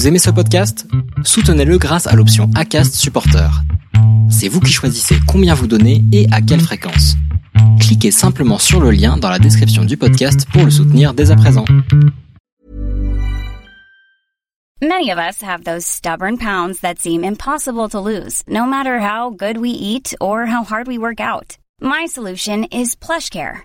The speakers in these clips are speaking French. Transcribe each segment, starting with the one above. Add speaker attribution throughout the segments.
Speaker 1: Vous aimez ce podcast? Soutenez-le grâce à l'option ACAST Supporter. C'est vous qui choisissez combien vous donnez et à quelle fréquence. Cliquez simplement sur le lien dans la description du podcast pour le soutenir dès à présent.
Speaker 2: Many of us have those stubborn pounds that seem impossible to lose, no matter how good we eat or how hard we work out. My solution is PlushCare.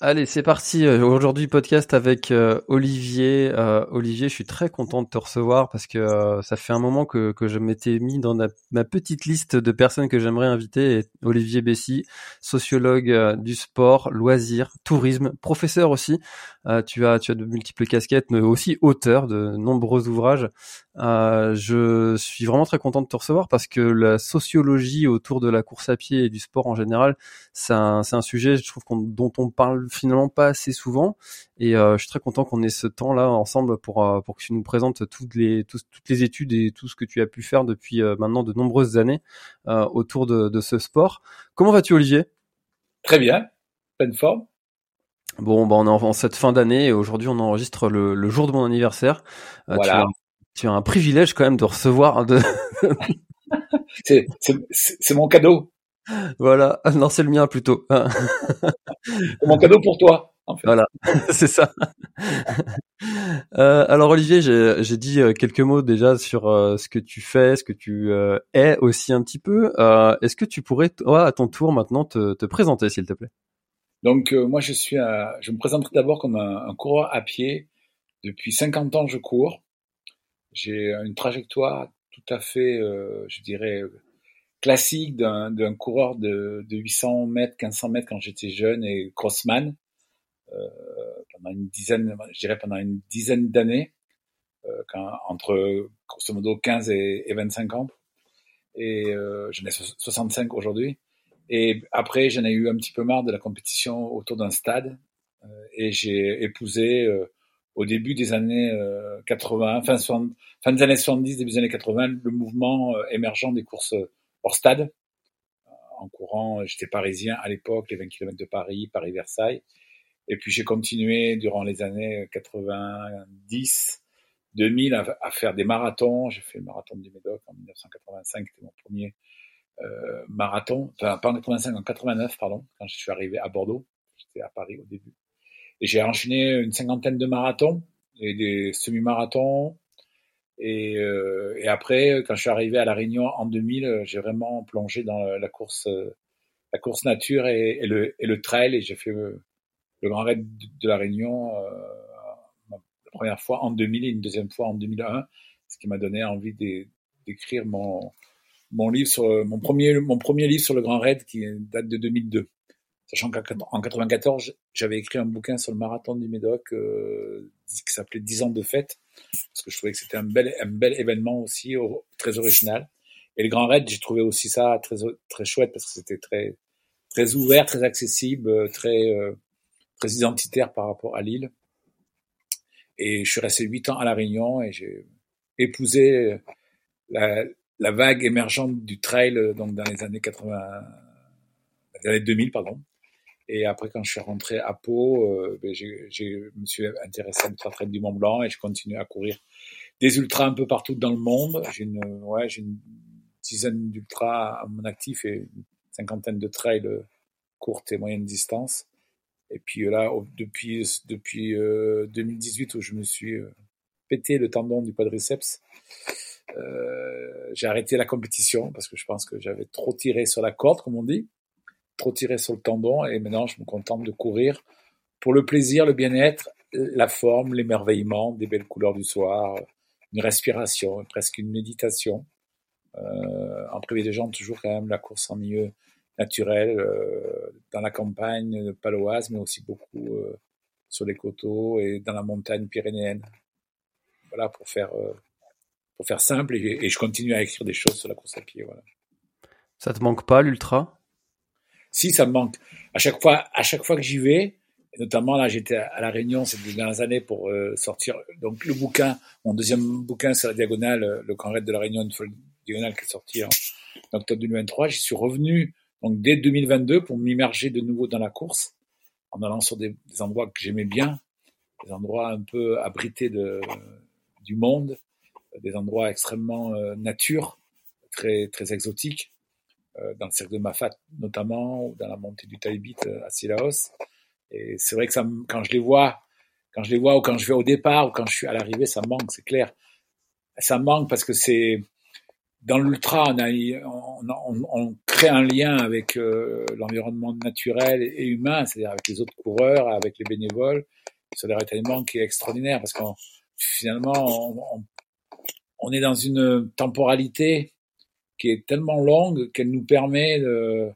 Speaker 3: Allez, c'est parti. Euh, Aujourd'hui, podcast avec euh, Olivier. Euh, Olivier, je suis très content de te recevoir parce que ça fait un moment que, je m'étais mis dans ma, petite liste de personnes que j'aimerais inviter. Olivier Bessy, sociologue du sport, loisirs, tourisme, professeur aussi. Euh, tu as tu as de multiples casquettes, mais aussi auteur de nombreux ouvrages. Euh, je suis vraiment très content de te recevoir parce que la sociologie autour de la course à pied et du sport en général, c'est un, c'est un sujet, je trouve, qu'on- dont on parle finalement pas assez souvent. Et euh, je suis très content qu'on ait ce temps-là ensemble pour pour que tu nous présentes toutes les toutes les études et tout ce que tu as pu faire depuis maintenant de nombreuses années autour de, de ce sport. Comment vas-tu, Olivier?
Speaker 4: Très bien, pleine forme.
Speaker 3: Bon, bah on est en, cette fin d'année et aujourd'hui on enregistre le, le jour de mon anniversaire. Euh, tu, as, tu as un privilège quand même de recevoir de
Speaker 4: C'est, mon cadeau.
Speaker 3: voilà Ah, non c'est le mien plutôt
Speaker 4: mon cadeau pour toi, en fait.
Speaker 3: voilà c'est ça. Euh, alors Olivier j'ai dit euh, quelques mots déjà sur euh, ce que tu fais, ce que tu euh, es aussi un petit peu. Euh, Est-ce que tu pourrais toi à ton tour maintenant te, te présenter s'il te plaît?
Speaker 4: Donc, euh, moi, je suis un- je me présenterai d'abord comme un, un coureur à pied. Depuis 50 ans, je cours. J'ai une trajectoire tout à fait, euh, je dirais, classique d'un, coureur de, de 800 mètres, 1500 mètres quand j'étais jeune et crossman. Euh, pendant une dizaine, je dirais pendant une dizaine d'années, euh, entre grosso modo 15 et, et 25 ans. Et euh, j'en ai so- 65 aujourd'hui. Et après, j'en ai eu un petit peu marre de la compétition autour d'un stade. Euh, et j'ai épousé euh, au début des années euh, 80, fin, 60 fin des années 70, début des années 80, le mouvement euh, émergent des courses hors stade. Euh, en courant, j'étais parisien à l'époque, les 20 km de Paris, Paris-Versailles. Et puis j'ai continué durant les années 90, 2000 à, à faire des marathons. J'ai fait le marathon du Médoc en 1985, c'était mon premier euh, marathon, enfin pas en 85, en 89 pardon, quand je suis arrivé à Bordeaux, j'étais à Paris au début. Et j'ai enchaîné une cinquantaine de marathons et des semi-marathons. Et, euh, et après, quand je suis arrivé à la Réunion en 2000, euh, j'ai vraiment plongé dans la course, euh, la course nature et, le, et le trail. Et j'ai fait euh, le Grand Raid de la Réunion euh, la première fois en 2000 et une deuxième fois en 2001, ce qui m'a donné envie d'é- d'écrire mon, mon livre sur mon premier mon premier livre sur le Grand Raid qui date de 2002. Sachant qu'en 94, j'avais écrit un bouquin sur le marathon du Médoc euh, qui s'appelait 10 ans de fête parce que je trouvais que c'était un bel un bel événement aussi au- très original. Et le Grand Raid, j'ai trouvé aussi ça très très chouette parce que c'était très très ouvert, très accessible, très euh, très identitaire par rapport à Lille. Et je suis resté huit ans à La Réunion et j'ai épousé la, la vague émergente du trail euh, donc dans les années 80, les années 2000 pardon. Et après quand je suis rentré à Pau, euh, ben, je me suis intéressé à l'ultra trail du Mont Blanc et je continue à courir des ultras un peu partout dans le monde. J'ai une ouais j'ai une dizaine d'ultras à mon actif et une cinquantaine de trails euh, courtes et moyennes distances. Et puis euh, là, depuis depuis euh, 2018 où je me suis pété le tendon du quadriceps, j'ai arrêté la compétition parce que je pense que j'avais trop tiré sur la corde, comme on dit, trop tiré sur le tendon, et maintenant je me contente de courir pour le plaisir, le bien-être, la forme, l'émerveillement, des belles couleurs du soir, une respiration, presque une méditation, euh, en privilégiant toujours quand même la course en milieu naturel, euh, dans la campagne paloise, mais aussi beaucoup euh, sur les coteaux et dans la montagne pyrénéenne. Voilà, pour faire, euh, pour faire simple, et, et je continue à écrire des choses sur la course à pied. Voilà.
Speaker 3: Ça te manque pas l'ultra?
Speaker 4: Si ça me manque. À chaque fois, à chaque fois que j'y vais, notamment là, j'étais à la Réunion ces dernières années pour euh, sortir donc le bouquin, mon deuxième bouquin sur la diagonale, euh, le Grand Raid de la Réunion, une folle diagonale qui est sorti en, octobre 2023. J'y suis revenu donc dès 2022 pour m'immerger de nouveau dans la course en allant sur des, des endroits que j'aimais bien, des endroits un peu abrités de, du monde, des endroits extrêmement euh, nature, très très exotiques, euh, dans le cercle de Mafat notamment, ou dans la montée du Taibit à Silaos. Et c'est vrai que ça, quand je les vois, quand je les vois ou quand je vais au départ ou quand je suis à l'arrivée, ça manque, c'est clair. Ça manque parce que c'est dans l'ultra, on, on, on, crée un lien avec euh, l'environnement naturel et humain, c'est-à-dire avec les autres coureurs, avec les bénévoles. C'est un événement qui est extraordinaire parce qu'on finalement on, on, est dans une temporalité qui est tellement longue qu'elle nous permet de,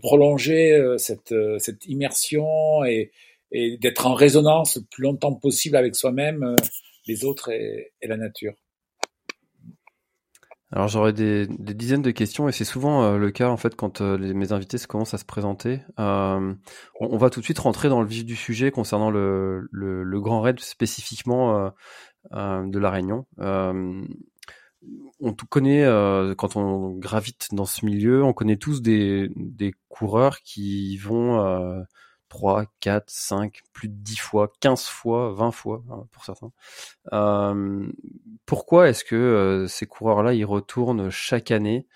Speaker 4: prolonger euh, cette, euh, cette immersion et, d'être en résonance le plus longtemps possible avec soi-même, euh, les autres et, la nature.
Speaker 3: Alors j'aurais des, dizaines de questions et c'est souvent le cas en fait quand mes invités commencent à se présenter. On, va tout de suite rentrer dans le vif du sujet concernant le, le, grand raid spécifiquement de la Réunion on tout connaît euh, quand on gravite dans ce milieu, on connaît tous des, des coureurs qui vont euh, 3, 4, 5, plus de 10 fois, 15 fois, 20 fois hein, pour certains. Euh, pourquoi est-ce que euh, ces coureurs-là, ils retournent chaque année?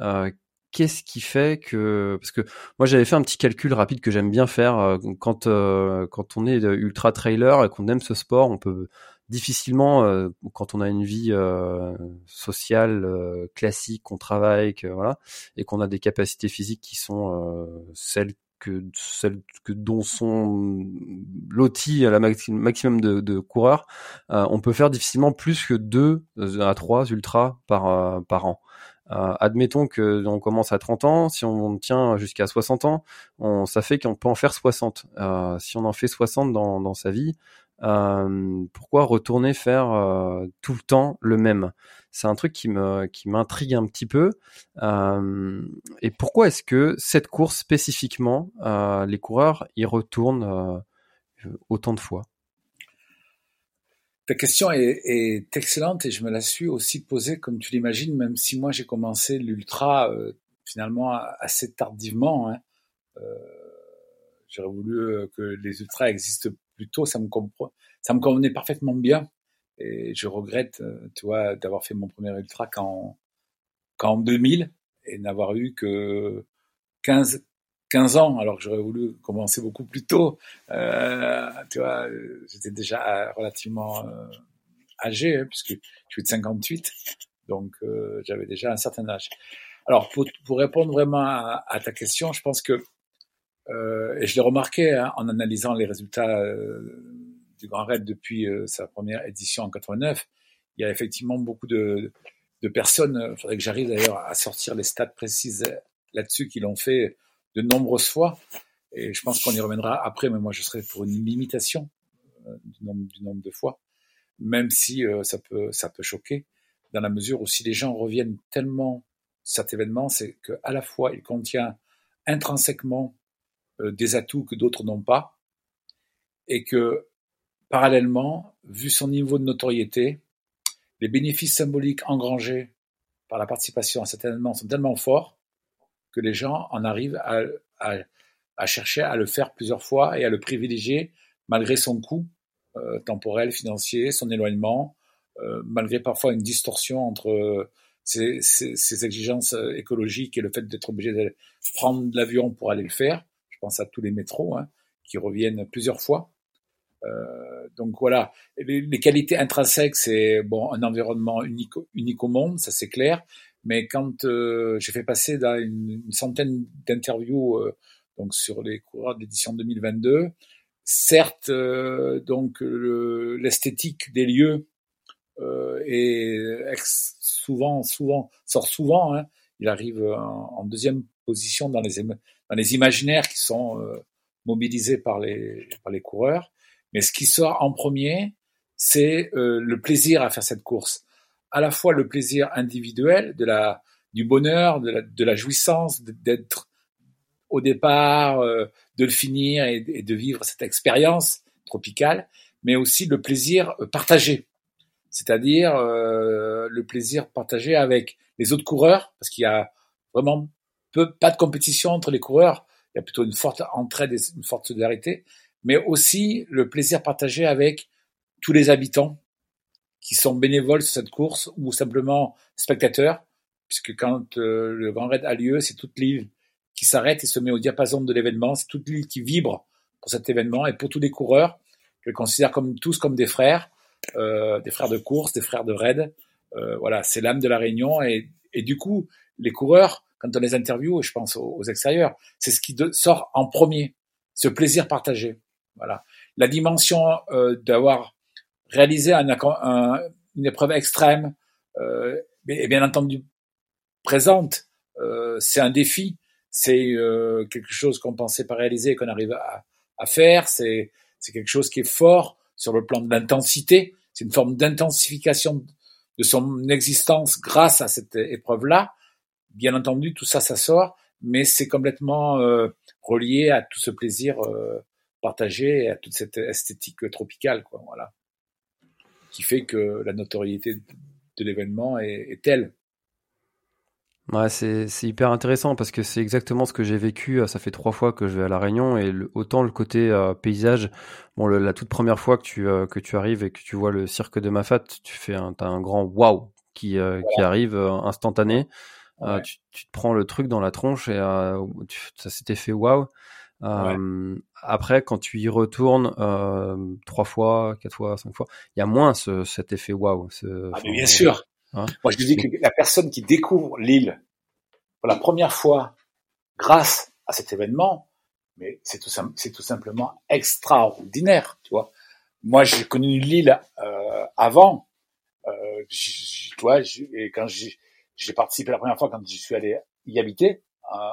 Speaker 3: Euh, Qu'est-ce qui fait que parce que moi j'avais fait un petit calcul rapide que j'aime bien faire quand quand on est ultra trailer et qu'on aime ce sport, on peut difficilement euh, quand on a une vie euh, sociale euh, classique, qu'on travaille, que voilà, et qu'on a des capacités physiques qui sont celles que celles que dont sont lotis à la maximum de, de coureurs, on peut faire difficilement plus que deux à trois ultras par par an. Euh, admettons que on commence à 30 ans, si on tient jusqu'à 60 ans, on, ça fait qu'on peut en faire 60. Euh, si on en fait 60 dans, dans sa vie, euh, pourquoi retourner faire euh, tout le temps le même? C'est un truc qui me qui m'intrigue un petit peu. Euh, et pourquoi est-ce que cette course spécifiquement, les coureurs y retournent autant de fois?
Speaker 4: Ta question est, excellente et je me la suis aussi posée, comme tu l'imagines, même si moi j'ai commencé l'ultra finalement assez tardivement. Hein. J'aurais voulu que les ultras existent plutôt, ça me, ça me convenait parfaitement bien. Et je regrette, euh, tu vois, d'avoir fait mon premier ultra qu'en, qu'en 2000 et n'avoir eu que 15, 15 ans, alors que j'aurais voulu commencer beaucoup plus tôt. Euh, tu vois, j'étais déjà relativement euh, âgé, hein, puisque je suis de 58, donc j'avais déjà un certain âge. Alors, pour, répondre vraiment à, ta question, je pense que et je l'ai remarqué hein, en analysant les résultats euh, du Grand Raid depuis euh, sa première édition en 89. Il y a effectivement beaucoup de, personnes, il faudrait que j'arrive d'ailleurs à sortir les stats précises là-dessus, qui l'ont fait de nombreuses fois. Et je pense qu'on y reviendra après, mais moi je serais pour une limitation du, nombre, de fois, même si ça, peut, ça peut choquer, dans la mesure où si les gens reviennent tellement cet événement, c'est qu'à la fois il contient intrinsèquement euh, des atouts que d'autres n'ont pas, et que parallèlement, vu son niveau de notoriété, les bénéfices symboliques engrangés par la participation à cet événement sont tellement forts que les gens en arrivent à, à, à chercher à le faire plusieurs fois et à le privilégier malgré son coût euh, temporel, financier, son éloignement, euh, malgré parfois une distorsion entre ses, ses, ses, exigences écologiques et le fait d'être obligé de prendre l'avion pour aller le faire je pense à tous les métros hein, qui reviennent plusieurs fois. Euh, donc voilà, les, qualités intrinsèques, c'est bon un environnement unique, au monde, ça c'est clair. Mais quand euh, j'ai fait passer une, centaine d'interviews euh, donc sur les coureurs de l'édition 2022, certes donc l'esthétique des lieux est souvent souvent sort souvent. Hein, il arrive en, en, deuxième position dans les dans les imaginaires qui sont euh, mobilisés par les, par les coureurs. Mais ce qui sort en premier, c'est euh, le plaisir à faire cette course. À la fois le plaisir individuel, de la, du bonheur, de la, de la jouissance, d'être au départ, de le finir et, de vivre cette expérience tropicale, mais aussi le plaisir partagé, c'est-à-dire le plaisir partagé avec les autres coureurs, parce qu'il y a vraiment peu, pas de compétition entre les coureurs, il y a plutôt une forte entraide et une forte solidarité, mais aussi le plaisir partagé avec tous les habitants qui sont bénévoles sur cette course ou simplement spectateurs, puisque quand euh, le Grand Raid a lieu, c'est toute l'île qui s'arrête et se met au diapason de l'événement, c'est toute l'île qui vibre pour cet événement et pour tous les coureurs, je les considère comme tous comme des frères, euh, des frères de course, des frères de raid. Euh, voilà, c'est l'âme de la Réunion et, et du coup, les coureurs, quand on les interviewe, je pense aux, extérieurs, c'est ce qui sort en premier, ce plaisir partagé. Voilà, la dimension euh, d'avoir réalisé un, une épreuve extrême euh, est bien entendu présente. Euh, c'est un défi, c'est euh, quelque chose qu'on pensait pas réaliser et qu'on arrive à, à faire. C'est quelque chose qui est fort sur le plan de l'intensité. C'est une forme d'intensification de son existence grâce à cette épreuve-là. Bien entendu, tout ça, ça sort, mais c'est complètement euh, relié à tout ce plaisir euh, partagé et à toute cette esthétique tropicale, quoi. Voilà qui fait que la notoriété de l'événement est, telle.
Speaker 3: Ouais, c'est, hyper intéressant parce que c'est exactement ce que j'ai vécu. Euh, ça fait trois fois que je vais à La Réunion et autant le côté euh, paysage. Bon, la toute première fois que tu, euh, que tu arrives et que tu vois le cirque de Mafat, tu fais un, as un grand waouh qui, qui arrive instantané. Tu, tu, te prends le truc dans la tronche et ça s'était fait waouh. Euh, après, quand tu y retournes euh, trois fois, quatre fois, cinq fois, il y a moins ce, cet effet waouh.
Speaker 4: Ah, bien sûr. Hein Moi, je dis que la personne qui découvre l'île pour la première fois grâce à cet événement, mais c'est tout, c'est tout simplement extraordinaire, tu vois. Moi, j'ai connu l'île euh, avant, euh, tu vois, et quand j'ai participé la première fois quand je suis allé y habiter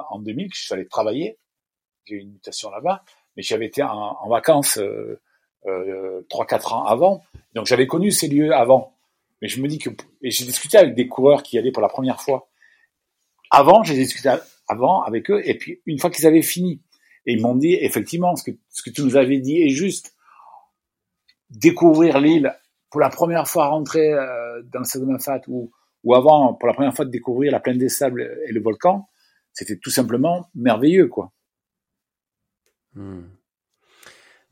Speaker 4: en 2000, je suis allé travailler j'ai eu une mutation là-bas, mais j'avais été en, vacances euh, euh, 3-4 ans avant, donc j'avais connu ces lieux avant. Mais je me dis que, et j'ai discuté avec des coureurs qui y allaient pour la première fois. Avant, j'ai discuté avant avec eux, et puis une fois qu'ils avaient fini, et ils m'ont dit effectivement ce que ce que tu nous avais dit est juste. Découvrir l'île pour la première fois rentrer euh, dans le Sagamafat ou ou avant pour la première fois de découvrir la plaine des sables et le volcan, c'était tout simplement merveilleux quoi.
Speaker 3: Hmm.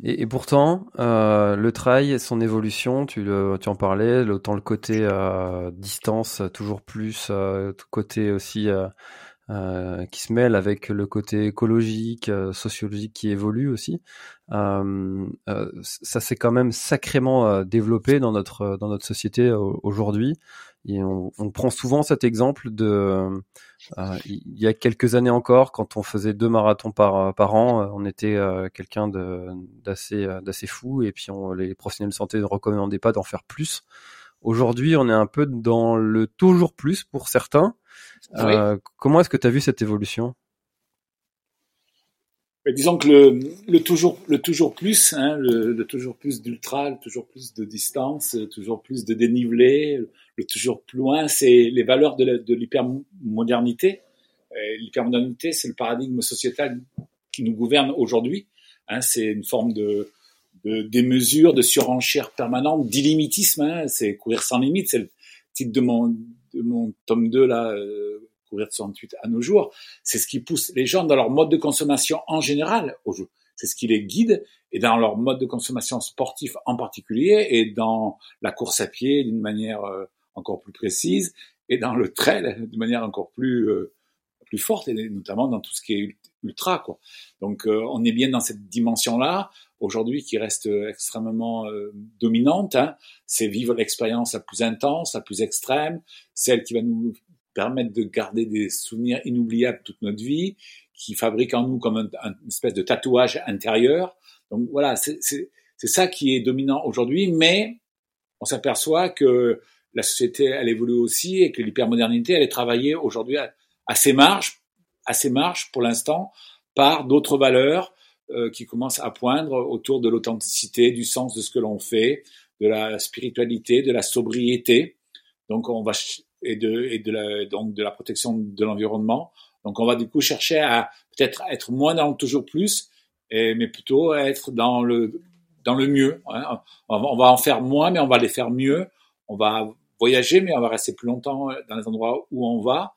Speaker 3: Et, pourtant, euh, le trail, son évolution, tu, en parlais, autant le côté euh, distance, toujours plus, euh, côté aussi euh, qui se mêle avec le côté écologique, sociologique qui évolue aussi. ça s'est quand même sacrément développé dans notre société aujourd'hui. Et on, on, prend souvent cet exemple de euh, il y a quelques années encore, quand on faisait deux marathons par, par an, euh, on était euh, quelqu'un d'assez d'assez fou et puis on, les professionnels de santé ne recommandaient pas d'en faire plus. Aujourd'hui, on est un peu dans le toujours plus pour certains. comment est-ce que tu as vu cette évolution?
Speaker 4: Disons que le, le, toujours le toujours plus, hein, le, le, toujours plus d'ultra, le toujours plus de distance, le toujours plus de dénivelé, le toujours plus loin, c'est les valeurs de l'hypermodernité. L'hypermodernité, c'est le paradigme sociétal qui nous gouverne aujourd'hui. Hein, c'est une forme de, de démesure, de surenchère permanente, d'illimitisme. Hein, c'est courir sans limite. C'est le titre de mon, de mon tome 2 là. Euh, de 68 à nos jours, c'est ce qui pousse les gens dans leur mode de consommation en général au jeu. C'est ce qui les guide et dans leur mode de consommation sportif en particulier et dans la course à pied d'une manière euh, encore plus précise et dans le trail de manière encore plus euh, plus forte et notamment dans tout ce qui est ultra quoi. Donc euh, on est bien dans cette dimension là aujourd'hui qui reste extrêmement dominante. Hein. C'est vivre l'expérience la plus intense, la plus extrême, celle qui va nous permettre de garder des souvenirs inoubliables toute notre vie, qui fabrique en nous comme un, une espèce de tatouage intérieur. Donc voilà, c'est ça qui est dominant aujourd'hui, mais on s'aperçoit que la société, elle évolue aussi et que l'hypermodernité, elle est travaillée aujourd'hui à, à, ses marges, à ses marges pour l'instant, par d'autres valeurs euh, qui commencent à poindre autour de l'authenticité, du sens de ce que l'on fait, de la spiritualité, de la sobriété. Donc on va et de, et de la, donc de la protection de l'environnement, Donc on va du coup chercher à peut-être être moins dans le toujours plus, et, mais plutôt être dans le dans le mieux. Hein. On, va, en faire moins, mais on va les faire mieux. On va voyager, mais on va rester plus longtemps dans les endroits où on va.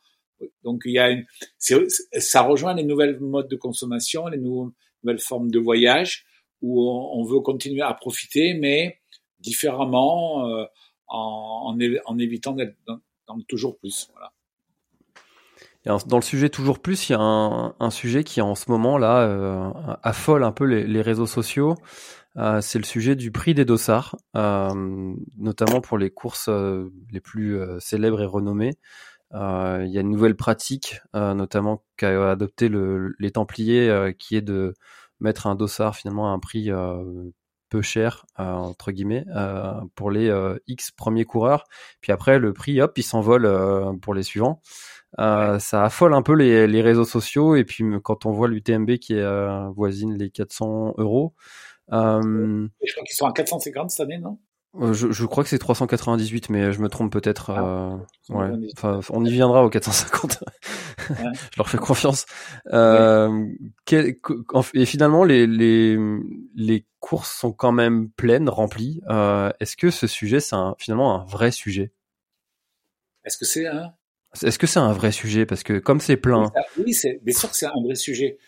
Speaker 4: Donc il y a une, ça rejoint les nouvelles modes de consommation, les nouvelles formes de voyage où on, veut continuer à profiter, mais différemment, euh, en, en, évitant d'être dans, dans, toujours plus.
Speaker 3: Dans le sujet toujours plus, il y a un, sujet qui en ce moment là euh, affole un peu les, réseaux sociaux. Euh, c'est le sujet du prix des dossards, euh, notamment pour les courses les plus célèbres et renommées. Il y a une nouvelle pratique, notamment qu'a adopté le, les Templiers, qui est de mettre un dossard finalement à un prix peu cher entre guillemets pour les X premiers coureurs. Puis après le prix, hop, il s'envole pour les suivants. Euh, ça affole un peu les, les, réseaux sociaux et puis quand on voit l'UTMB qui est voisine les 400 euros,
Speaker 4: euh, je crois qu'ils sont à 450 cette année, non?
Speaker 3: euh, je, je, crois que c'est 398, mais je me trompe peut-être. Ah, euh, ouais. Enfin, on y viendra aux 450. je leur fais confiance. Euh, quel, et finalement, les, les, les courses sont quand même pleines, remplies. Euh, Est-ce que ce sujet, c'est finalement un vrai sujet?
Speaker 4: Est-ce que c'est un
Speaker 3: Est-ce que c'est un vrai sujet? Parce que comme c'est plein.
Speaker 4: Oui, c'est bien sûr que c'est un vrai sujet.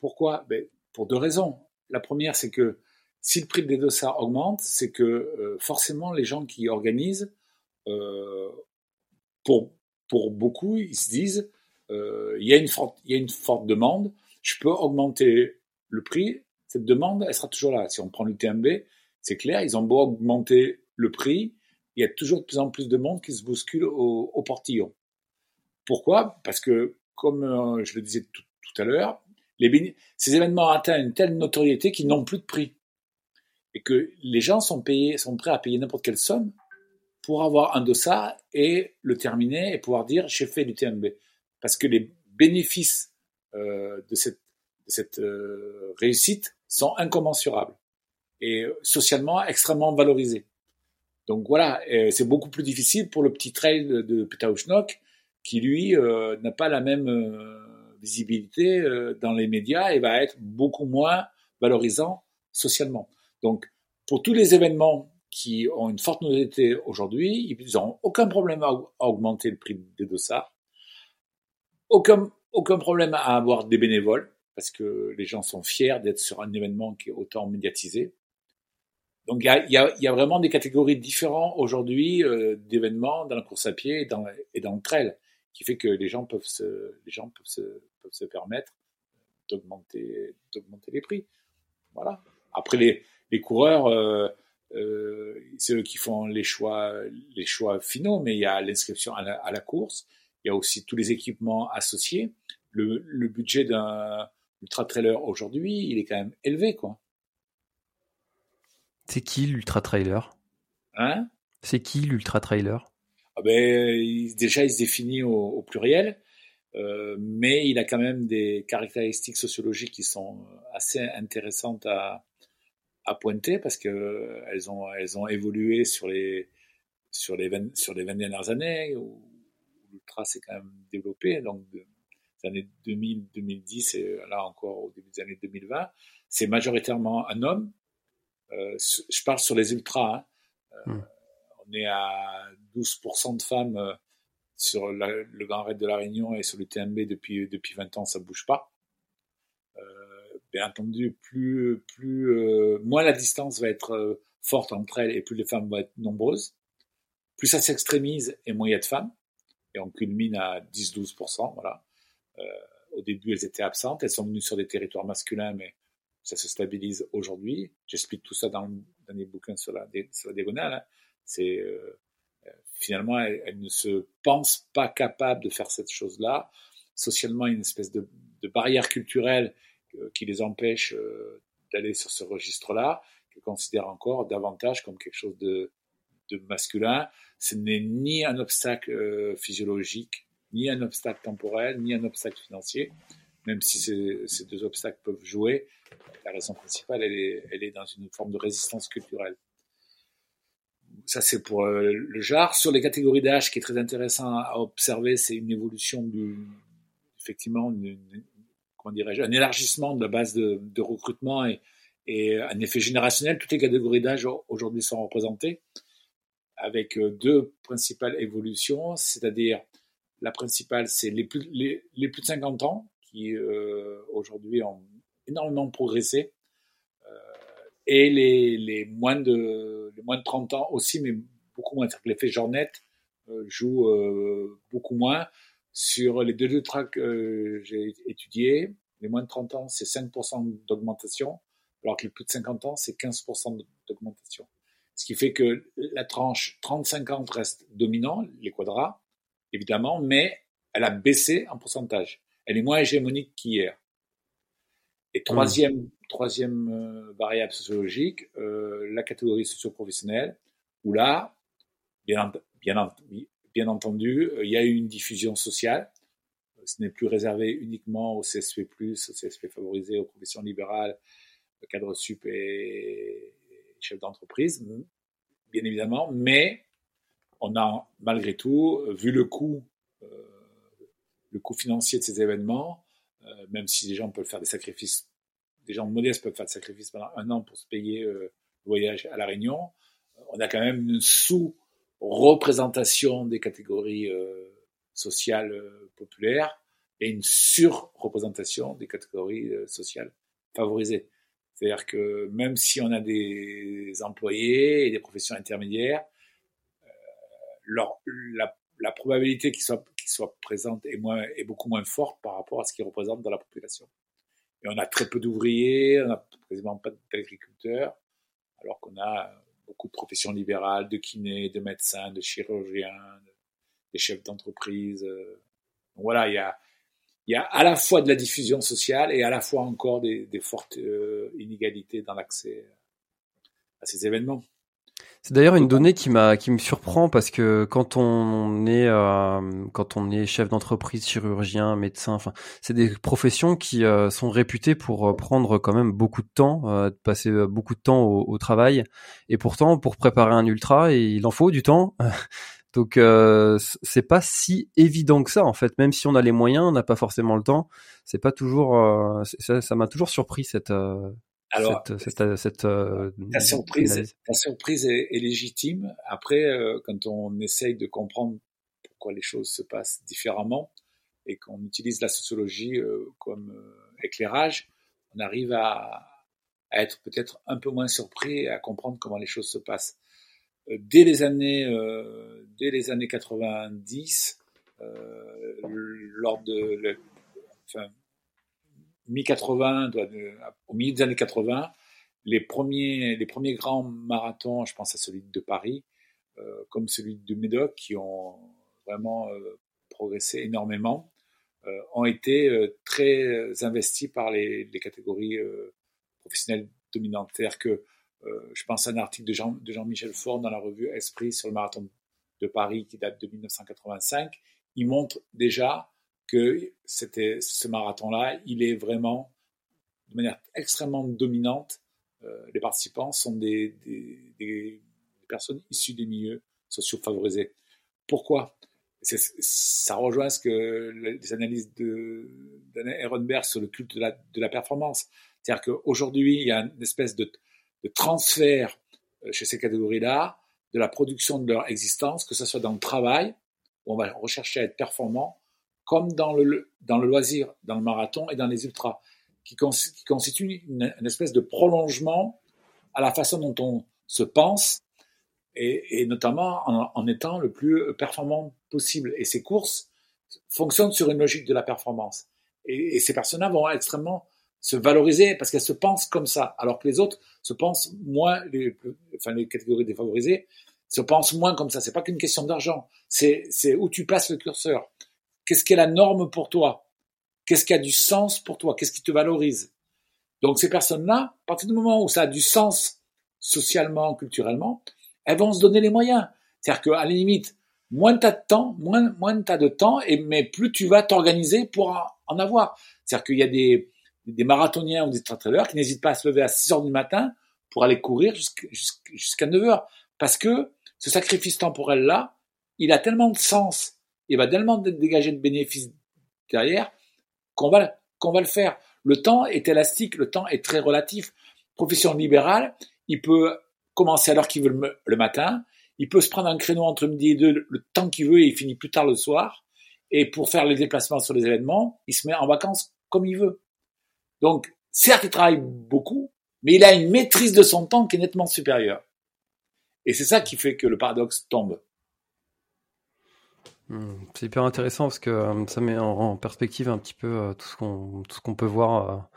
Speaker 4: Pourquoi? Ben, Pour deux raisons. La première, c'est que si le prix des dossards augmente, c'est que euh, forcément les gens qui organisent, euh, pour, pour beaucoup, ils se disent, euh, il, y a une forte, y a une forte demande, je peux augmenter le prix, cette demande, elle sera toujours là. Si on prend l'UTMB, c'est clair, ils ont beau augmenter le prix, il y a toujours de plus en plus de monde qui se bouscule au, au portillon. Pourquoi? Parce que, comme je le disais tout, tout à l'heure, ces événements atteignent une telle notoriété qu'ils n'ont plus de prix. Et que les gens sont, payés, sont prêts à payer n'importe quelle somme pour avoir un dossard et le terminer et pouvoir dire j'ai fait du TMB. Parce que les bénéfices euh, de cette, euh, réussite sont incommensurables et socialement extrêmement valorisés. Donc voilà, c'est beaucoup plus difficile pour le petit trail de, de qui lui euh, n'a pas la même visibilité dans les médias et va être beaucoup moins valorisant socialement. Donc, pour tous les événements qui ont une forte notoriété aujourd'hui, ils n'ont aucun problème à, augmenter le prix des dossards, aucun, aucun problème à avoir des bénévoles, parce que les gens sont fiers d'être sur un événement qui est autant médiatisé. Donc il y a, y, a, vraiment des catégories différentes aujourd'hui euh, d'événements dans la course à pied et dans, et dans le trail qui fait que les gens peuvent se, les gens peuvent se, peuvent se permettre d'augmenter, d'augmenter les prix. Voilà. Après les, les coureurs, euh, euh, c'est eux qui font les choix, les choix finaux, mais il y a l'inscription à la, à la course, il y a aussi tous les équipements associés. Le, le budget d'un ultra trailer aujourd'hui, il est quand même élevé, quoi.
Speaker 3: C'est qui l'ultra trailer
Speaker 4: Hein?
Speaker 3: C'est qui l'ultra trailer
Speaker 4: ah ben, déjà, il se définit au, au pluriel, euh, mais il a quand même des caractéristiques sociologiques qui sont assez intéressantes à, à pointer parce que elles ont, elles ont évolué sur les, sur les 20, sur les 20 dernières années où l'ultra s'est quand même développé. Donc, des années 2000, 2010 et là encore au début des années 2020, c'est majoritairement un homme. Euh, je parle sur les ultras. Hein. Hmm on est à 12% de femmes euh, sur le Grand Raid de la Réunion et sur le TMB depuis, depuis 20 ans, ça bouge pas. Euh, bien entendu, plus, plus, euh, moins la distance va être forte entre elles et plus les femmes vont être nombreuses, plus ça s'extrémise et moins il y a de femmes. Et on culmine à 10-12%. Voilà. au début, elles étaient absentes. Elles sont venues sur des territoires masculins, mais ça se stabilise aujourd'hui. J'explique tout ça dans le dernier bouquin sur la, sur la diagonale. Hein. C'est euh, finalement, elle, ne se pense pas capable de faire cette chose-là. Socialement, il y a une espèce de, de barrière culturelle euh, qui les empêche euh, d'aller sur ce registre-là, qu'elle considère encore davantage comme quelque chose de, de masculin. Ce n'est ni un obstacle physiologique, ni un obstacle temporel, ni un obstacle financier, même si ces, ces deux obstacles peuvent jouer. La raison principale, elle est, elle est dans une forme de résistance culturelle ça c'est pour euh, le genre. Sur les catégories d'âge, qui est très intéressant à observer, c'est une évolution du, effectivement un élargissement de la base de, recrutement et, un effet générationnel. Toutes les catégories d'âge aujourd'hui sont représentées avec deux principales évolutions, c'est-à-dire la principale, c'est les plus, les, plus de 50 ans qui euh, aujourd'hui ont énormément progressé euh, et les, les, moins de, moins de 30 ans aussi, mais beaucoup moins. L'effet Jornette euh, joue euh, beaucoup moins. Sur les deux, deux tracks que j'ai étudiés, les moins de 30 ans, c'est 5% d'augmentation, alors que les plus de 50 ans, c'est 15% d'augmentation. Ce qui fait que la tranche 30-50 reste dominant, les quadras, évidemment, mais elle a baissé en pourcentage. Elle est moins hégémonique qu'hier. Et troisième, troisième euh, variable sociologique, euh, la catégorie socio-professionnelle, où là, bien, bien, bien entendu, euh, il y a eu une diffusion sociale. Ce n'est plus réservé uniquement au CSP+, au CSP favorisé, aux professions libérales, cadre sup et chef d'entreprise, bien évidemment, mais on a malgré tout vu le coût, euh, le coût financier de ces événements, euh, même si les gens peuvent faire des sacrifices, des gens modestes peuvent faire des sacrifices pendant un an pour se payer le voyage à la Réunion, on a quand même une sous-représentation des catégories sociales populaires et une sur-représentation des catégories sociales favorisées. C'est-à-dire que même si on a des employés et des professions intermédiaires, la, probabilité qu'ils soient, moins, est beaucoup moins forte par rapport à ce qu'ils représentent dans la population. Et on a très peu d'ouvriers, on n'a quasiment pas d'agriculteurs, alors qu'on a beaucoup de professions libérales, de kinés, de médecins, de chirurgiens, des chefs d'entreprise. Donc voilà, il y a, y a à la fois de la diffusion sociale et à la fois encore des, des fortes euh, inégalités dans l'accès à ces événements.
Speaker 3: C'est d'ailleurs une donnée qui m'a qui me surprend parce que quand on est euh, quand on est chef d'entreprise, chirurgien, médecin, enfin c'est des professions qui euh, sont réputées pour prendre quand même beaucoup de temps, de passer beaucoup de temps au, au, travail et pourtant pour préparer un ultra il en faut du temps. Donc euh, c'est pas si évident que ça en fait. Même si on a les moyens, on n'a pas forcément le temps. C'est pas toujours. Euh, ça m'a toujours surpris cette. Euh,
Speaker 4: Alors, cette, cette, euh, ta surprise, ta surprise est, est, légitime. Après, quand on essaye de comprendre pourquoi les choses se passent différemment et qu'on utilise la sociologie comme éclairage, on arrive à, à être peut-être un peu moins surpris et à comprendre comment les choses se passent dès les années, euh, dès les années 90, euh, lors de, enfin, mi-80, au milieu des années 80, les premiers, les premiers grands marathons, je pense à celui de Paris, euh, comme celui de Médoc, qui ont vraiment euh, progressé énormément, euh, ont été euh, très investis par les, les catégories professionnelles dominantes. C'est-à-dire que euh, je pense à un article de, Jean, de Jean-Michel Faure dans la revue Esprit sur le marathon de Paris qui date de 1985. Il montre déjà que c'était ce marathon-là, il est vraiment de manière extrêmement dominante. Euh, les participants sont des, des, personnes issues des milieux sociaux favorisés. Pourquoi Ça rejoint ce que les analyses de Ehrenberg sur le culte de la, de la performance. C'est-à-dire qu'aujourd'hui, il y a une espèce de, de transfert euh, chez ces catégories-là de la production de leur existence, que ce soit dans le travail, où on va rechercher à être performant, comme dans le, dans le loisir, dans le marathon et dans les ultras, qui, constituent une, espèce de prolongement à la façon dont on se pense, et, notamment en, étant le plus performant possible. Et ces courses fonctionnent sur une logique de la performance. Et, ces personnes-là vont extrêmement se valoriser parce qu'elles se pensent comme ça, alors que les autres se pensent moins, enfin les catégories défavorisées se pensent moins comme ça. C'est pas qu'une question d'argent, c'est c'est où tu places le curseur. Qu'est-ce qui est la norme pour toi? Qu'est-ce qui a du sens pour toi? Qu'est-ce qui te valorise? Donc ces personnes-là, à partir du moment où ça a du sens socialement, culturellement, elles vont se donner les moyens. C'est-à-dire qu'à la limite, moins tu as de temps, moins, moins tu as de temps, mais plus tu vas t'organiser pour en avoir. C'est-à-dire qu'il y a des, des marathoniens ou des trailers qui n'hésitent pas à se lever à 6 heures du matin pour aller courir jusqu'à 9 heures. Parce que ce sacrifice temporel-là, il a tellement de sens, il va tellement dégager de bénéfices derrière, qu'on va, va le faire. Le temps est élastique, le temps est très relatif. Profession libérale, il peut commencer à l'heure qu'il veut le, matin, il peut se prendre un créneau entre midi et deux le temps qu'il veut et il finit plus tard le soir. Et pour faire les déplacements sur les événements, il se met en vacances comme il veut. Donc, certes, il travaille beaucoup, mais il a une maîtrise de son temps qui est nettement supérieure. Et c'est ça qui fait que le paradoxe tombe.
Speaker 3: Hmm, c'est hyper intéressant parce que euh, ça met en, perspective un petit peu euh, tout ce qu'on tout ce qu'on peut voir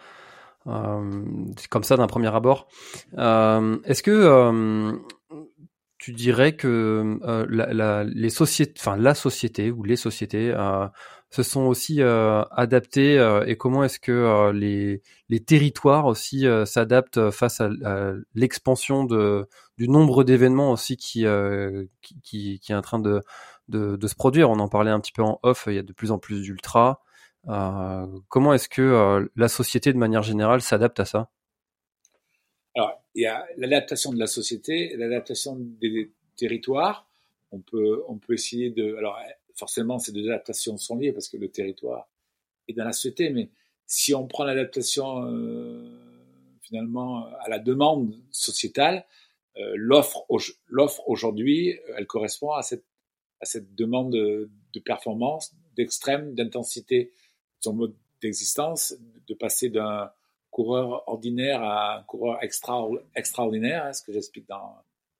Speaker 3: euh, comme ça d'un premier abord. Est-ce que tu dirais que la, les sociétés, enfin la société ou les sociétés se sont aussi adaptées et comment est-ce que les, les territoires aussi s'adaptent face à, l'expansion du nombre d'événements aussi qui, qui, qui est en train de de, se produire. On en parlait un petit peu en off, il y a de plus en plus d'ultra. Euh, comment est-ce que euh, la société de manière générale s'adapte à ça?
Speaker 4: Alors, il y a l'adaptation de la société, l'adaptation des territoires. On peut, on peut essayer de. Alors, forcément, ces deux adaptations sont liées parce que le territoire est dans la société, mais si on prend l'adaptation euh, finalement à la demande sociétale, l'offre aujourd'hui, elle correspond à cette à cette demande de, performance, d'extrême, d'intensité son mode d'existence, de passer d'un coureur ordinaire à un coureur extra, extraordinaire, hein, ce que j'explique dans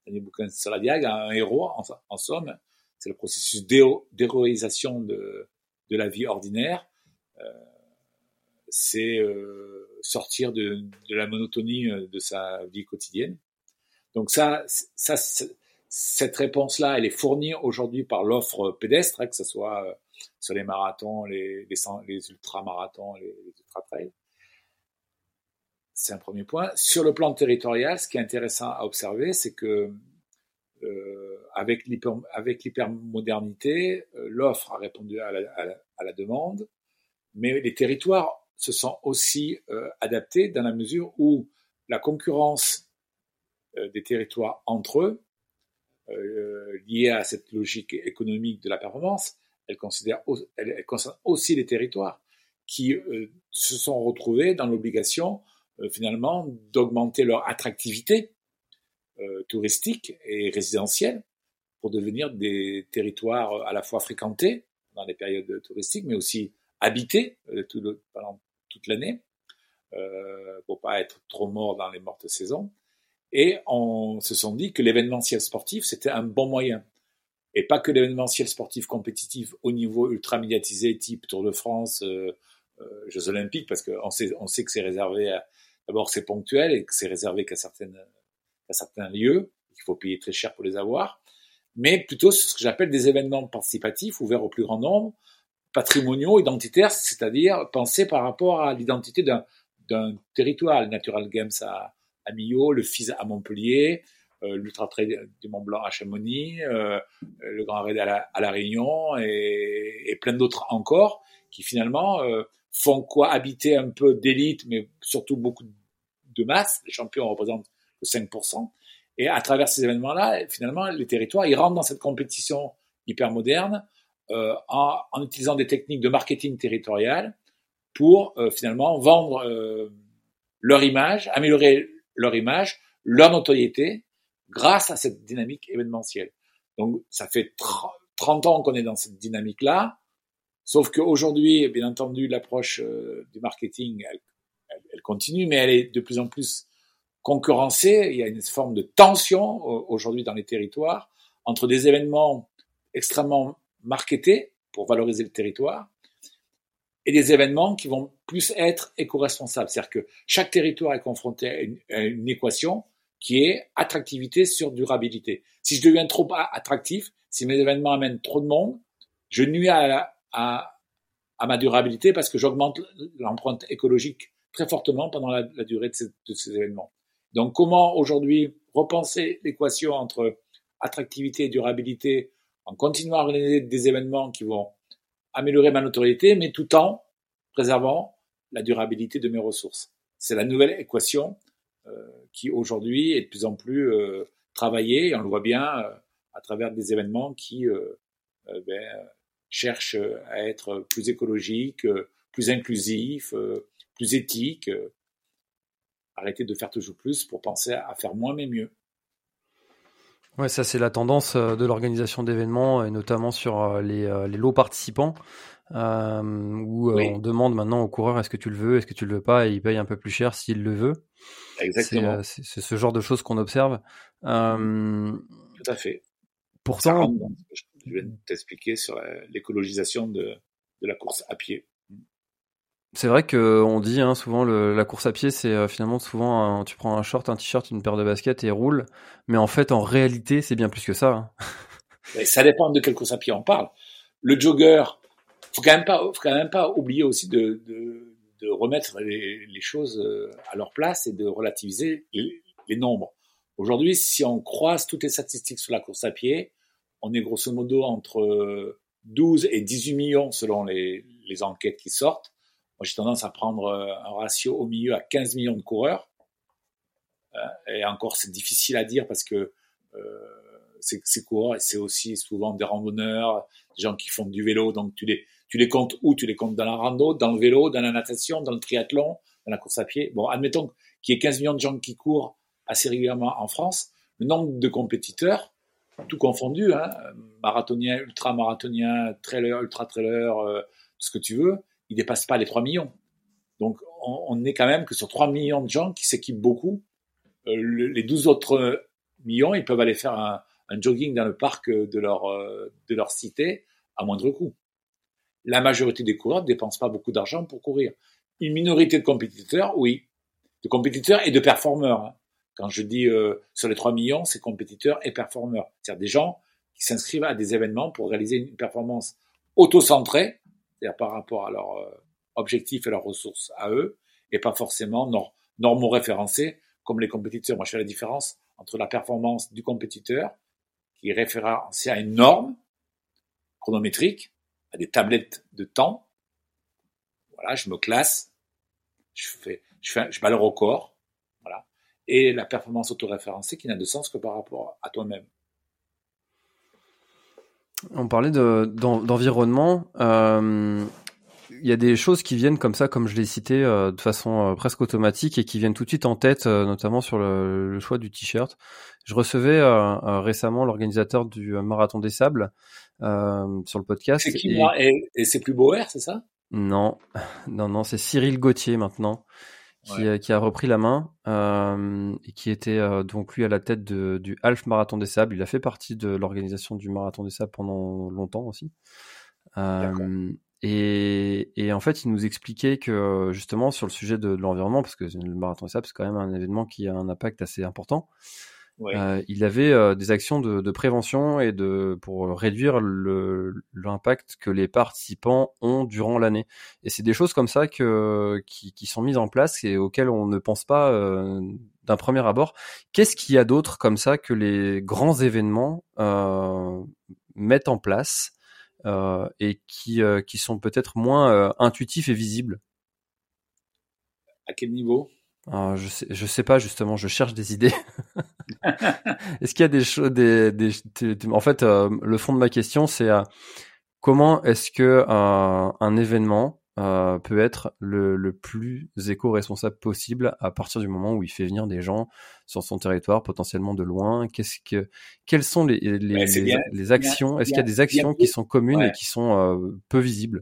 Speaker 4: les bouquin sur la diag, à un héros, en, somme. C'est le processus d'héroïsation de, de la vie ordinaire. Euh, c'est euh, sortir de, de, la monotonie euh, de sa vie quotidienne. Donc ça, ça cette réponse-là, elle est fournie aujourd'hui par l'offre pédestre, hein, que ce soit euh, sur les marathons, les, les, les ultramarathons, les, ultra-trails. C'est un premier point. Sur le plan territorial, ce qui est intéressant à observer, c'est que euh, avec l'hypermodernité, euh, l'offre a répondu à la, demande, mais les territoires se sont aussi euh, adaptés dans la mesure où la concurrence euh, des territoires entre eux euh, liée à cette logique économique de la performance, elle, considère, concerne aussi les territoires qui euh, se sont retrouvés dans l'obligation euh, finalement d'augmenter leur attractivité touristique et résidentielle pour devenir des territoires à la fois fréquentés dans les périodes touristiques, mais aussi habités pendant toute l'année, euh, pour pas être trop mort dans les mortes saisons, et on se sont dit que l'événementiel sportif, c'était un bon moyen. Et pas que l'événementiel sportif compétitif au niveau ultra médiatisé, type Tour de France, euh, euh, Jeux Olympiques, parce qu'on sait, on sait que c'est réservé à, d'abord c'est ponctuel et que c'est réservé qu'à certaines, à certains lieux, qu'il faut payer très cher pour les avoir, mais plutôt ce que j'appelle des événements participatifs ouverts au plus grand nombre, patrimoniaux, identitaires, c'est-à-dire pensés par rapport à l'identité d'un, territoire. Le Natural Games à, à Millau, le FIS à Montpellier, euh, l'Ultra Trail du Mont Blanc à Chamonix, euh, le Grand Raid à la, à la Réunion et, et plein d'autres encore qui finalement euh, font quoi habiter un peu d'élite, mais surtout beaucoup de masse. Les champions représentent que 5%. Et à travers ces événements-là, finalement, les territoires, ils rentrent dans cette compétition hyper moderne euh, en, en, utilisant des techniques de marketing territorial pour euh, finalement vendre euh, leur image, améliorer leur image, leur notoriété, grâce à cette dynamique événementielle. Donc, ça fait 30 ans qu'on est dans cette dynamique-là, sauf qu'aujourd'hui, bien entendu, l'approche euh, du marketing, elle, elle, continue, mais elle est de plus en plus concurrencée. Il y a une forme de tension aujourd'hui dans les territoires entre des événements extrêmement marketés pour valoriser le territoire et des événements qui vont plus être éco-responsables. C'est-à-dire que chaque territoire est confronté à une, équation qui est attractivité sur durabilité. Si je deviens trop attractif, si mes événements amènent trop de monde, je nuis à, ma durabilité parce que j'augmente l'empreinte écologique très fortement pendant la, la durée de ces, de ces, événements. Donc comment aujourd'hui repenser l'équation entre attractivité et durabilité en continuant à organiser des événements qui vont améliorer ma notoriété, mais tout en préservant la durabilité de mes ressources. C'est la nouvelle équation euh, qui aujourd'hui est de plus en plus euh, travaillée, et on le voit bien euh, à travers des événements qui ben, cherchent à être plus écologiques, plus inclusif, plus éthique. arrêter de faire toujours plus pour penser à faire moins mais mieux.
Speaker 3: Ouais, ça c'est la tendance de l'organisation d'événements et notamment sur les, les lots participants. Euh, où on demande maintenant au coureur est-ce que tu le veux, est-ce que tu le veux pas, et il paye un peu plus cher s'il le veut.
Speaker 4: Exactement.
Speaker 3: C'est ce genre de choses qu'on observe.
Speaker 4: Euh, Tout à fait.
Speaker 3: Pourtant,
Speaker 4: je vais t'expliquer sur l'écologisation de, de la course à pied.
Speaker 3: C'est vrai que on dit hein, souvent le, la course à pied, c'est euh, finalement souvent tu prends un short, un t-shirt, une paire de baskets et roule. Mais en fait, en réalité, c'est bien plus que ça.
Speaker 4: Hein. ça dépend de quelle course à pied on parle. Le jogger, faut quand même pas, faut quand même pas oublier aussi de, de, de remettre les, les, choses euh, à leur place et de relativiser les, les nombres. Aujourd'hui, si on croise toutes les statistiques sur la course à pied, on est grosso modo entre 12 et 18 millions selon les, les enquêtes qui sortent. Moi, j'ai tendance à prendre euh, un ratio au milieu à 15 millions de coureurs. Euh, et encore, c'est difficile à dire parce que euh, ces coureurs, c'est aussi souvent des randonneurs, des gens qui font du vélo, donc tu les, tu les comptes où? Tu les comptes dans la rando, dans le vélo, dans la natation, dans le triathlon, dans la course à pied? Bon, admettons qu'il y ait 15 millions de gens qui courent assez régulièrement en France. Le nombre de compétiteurs, tout confondu, hein, marathonien, ultra-marathonien, trailer, ultra-trailer, euh, tout ce que tu veux, il dépasse pas les 3 millions. Donc, on, est quand même que sur 3 millions de gens qui s'équipent beaucoup. Euh, les 12 autres millions, ils peuvent aller faire un, jogging dans le parc de leur, euh, de leur cité à moindre coût la majorité des coureurs ne dépensent pas beaucoup d'argent pour courir. Une minorité de compétiteurs, oui. De compétiteurs et de performeurs. Hein. Quand je dis euh, sur les 3 millions, c'est compétiteurs et performeurs. C'est-à-dire des gens qui s'inscrivent à des événements pour réaliser une performance auto-centrée, c'est-à-dire par rapport à leurs euh, objectifs et leurs ressources à eux, et pas forcément norm normo-référencés comme les compétiteurs. Moi, je fais la différence entre la performance du compétiteur, qui est référencé à une norme chronométrique, à des tablettes de temps. Voilà, je me classe, je fais, je fais, je bats le record, voilà. Et la performance autoréférencée qui n'a de sens que par rapport à toi-même.
Speaker 3: On parlait d'environnement. Euh, il y a des choses qui viennent comme ça, comme je l'ai cité, euh, de façon euh, presque automatique et qui viennent tout de suite en tête, notamment sur le, le choix du t-shirt. Je recevais récemment l'organisateur du marathon des sables sur le podcast.
Speaker 4: C'est qui, et, et, c'est plus Boer, c'est ça?
Speaker 3: Non, non, non, c'est Cyril Gauthier maintenant. Qui, euh, qui, a repris la main euh, et qui était euh, donc lui à la tête de, du Half Marathon des Sables. Il a fait partie de l'organisation du Marathon des Sables pendant longtemps aussi. Euh, et, et, en fait, il nous expliquait que justement sur le sujet de, de l'environnement, parce que le Marathon des Sables c'est quand même un événement qui a un impact assez important. Euh, il avait euh, des actions de, de, prévention et de pour réduire l'impact que les participants ont durant l'année. Et c'est des choses comme ça que qui, qui, sont mises en place et auxquelles on ne pense pas euh, d'un premier abord. Qu'est-ce qu'il y a d'autre comme ça que les grands événements euh, mettent en place et qui qui sont peut-être moins intuitifs et visibles?
Speaker 4: À quel niveau?
Speaker 3: Ah, je sais, je sais pas justement. Je cherche des idées. est-ce qu'il y a des choses, des, des, en fait, euh, le fond de ma question, c'est euh, comment est-ce que euh, un événement peut être le, le plus éco-responsable possible à partir du moment où il fait venir des gens sur son territoire, potentiellement de loin? Qu'est-ce que, quelles sont les, les, les, actions? Est-ce qu'il y a des actions qui sont communes et qui sont peu visibles?